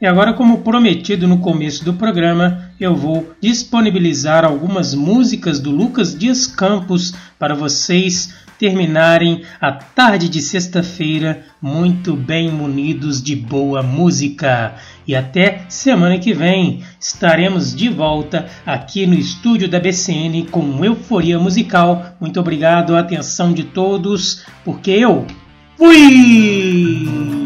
E agora, como prometido no começo do programa, eu vou disponibilizar algumas músicas do Lucas Dias Campos para vocês terminarem a tarde de sexta-feira muito bem munidos de boa música. E até semana que vem estaremos de volta aqui no estúdio da BCN com Euforia Musical. Muito obrigado, a atenção de todos, porque eu fui!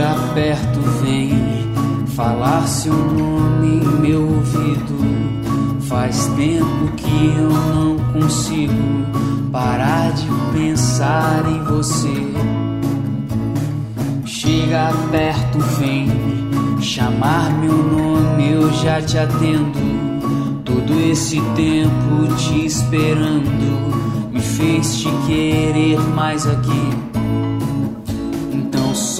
Chega perto, vem falar seu nome em meu ouvido. Faz tempo que eu não consigo parar de pensar em você. Chega perto, vem chamar meu nome, eu já te atendo. Todo esse tempo te esperando me fez te querer mais aqui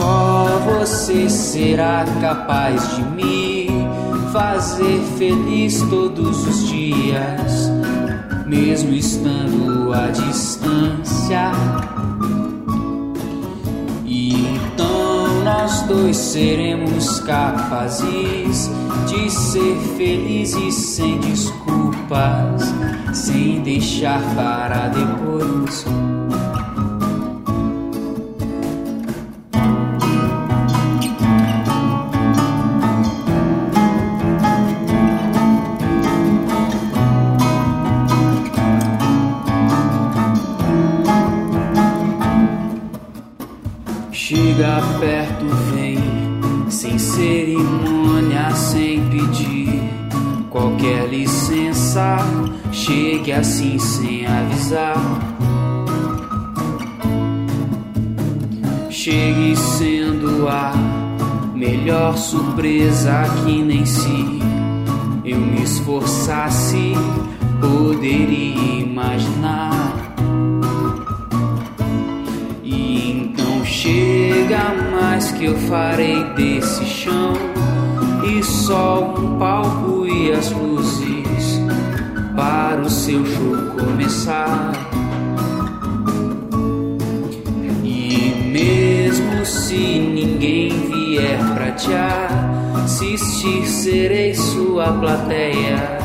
só você será capaz de me fazer feliz todos os dias, mesmo estando à distância. E então nós dois seremos capazes de ser felizes sem desculpas, sem deixar para depois que assim sem avisar. Chegue sendo a melhor surpresa que nem se eu me esforçasse poderia imaginar. E então chega mais que eu farei desse chão e só um palco começar. E mesmo se ninguém vier pra te assistir, serei sua plateia.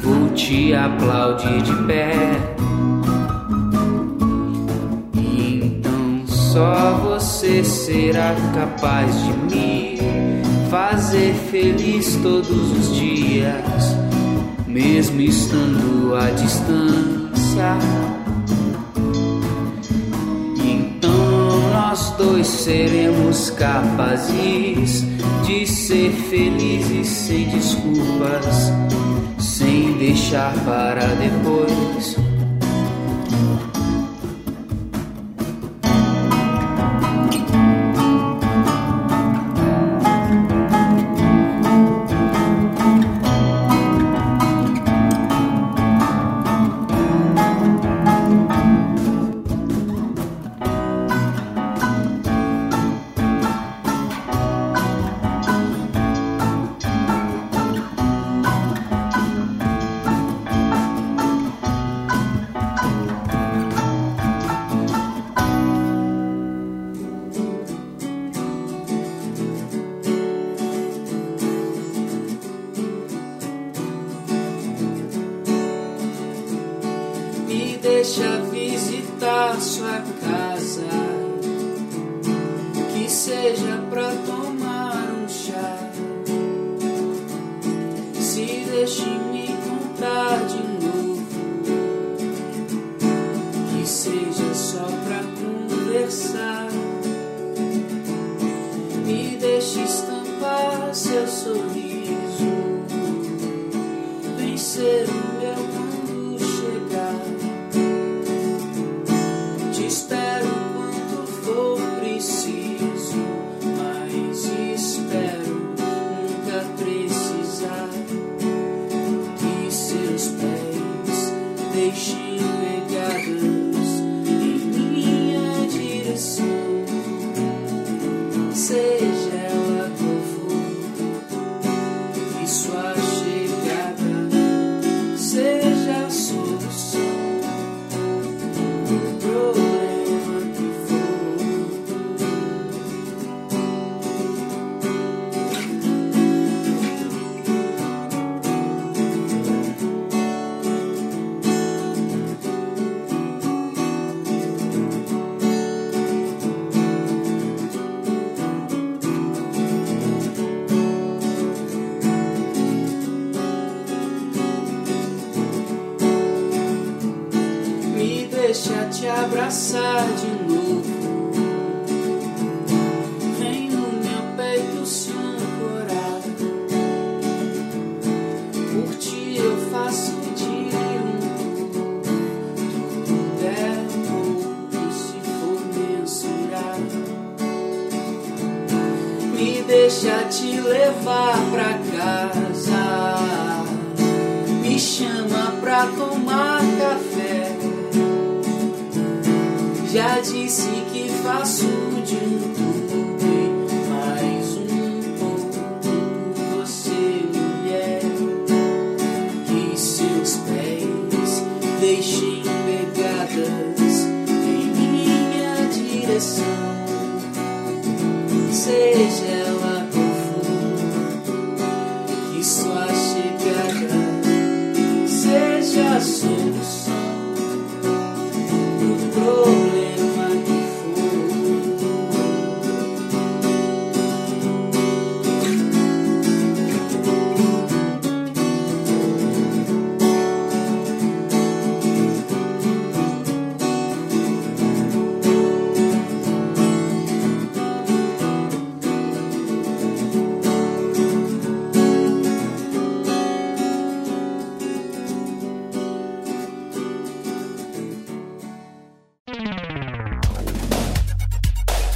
Vou te aplaudir de pé. E então só você será capaz de me fazer feliz todos os dias, mesmo estando à distância. Então nós dois seremos capazes de ser felizes sem desculpas, sem deixar para depois.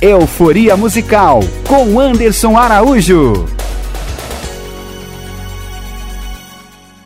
Euforia Musical com Anderson Araújo.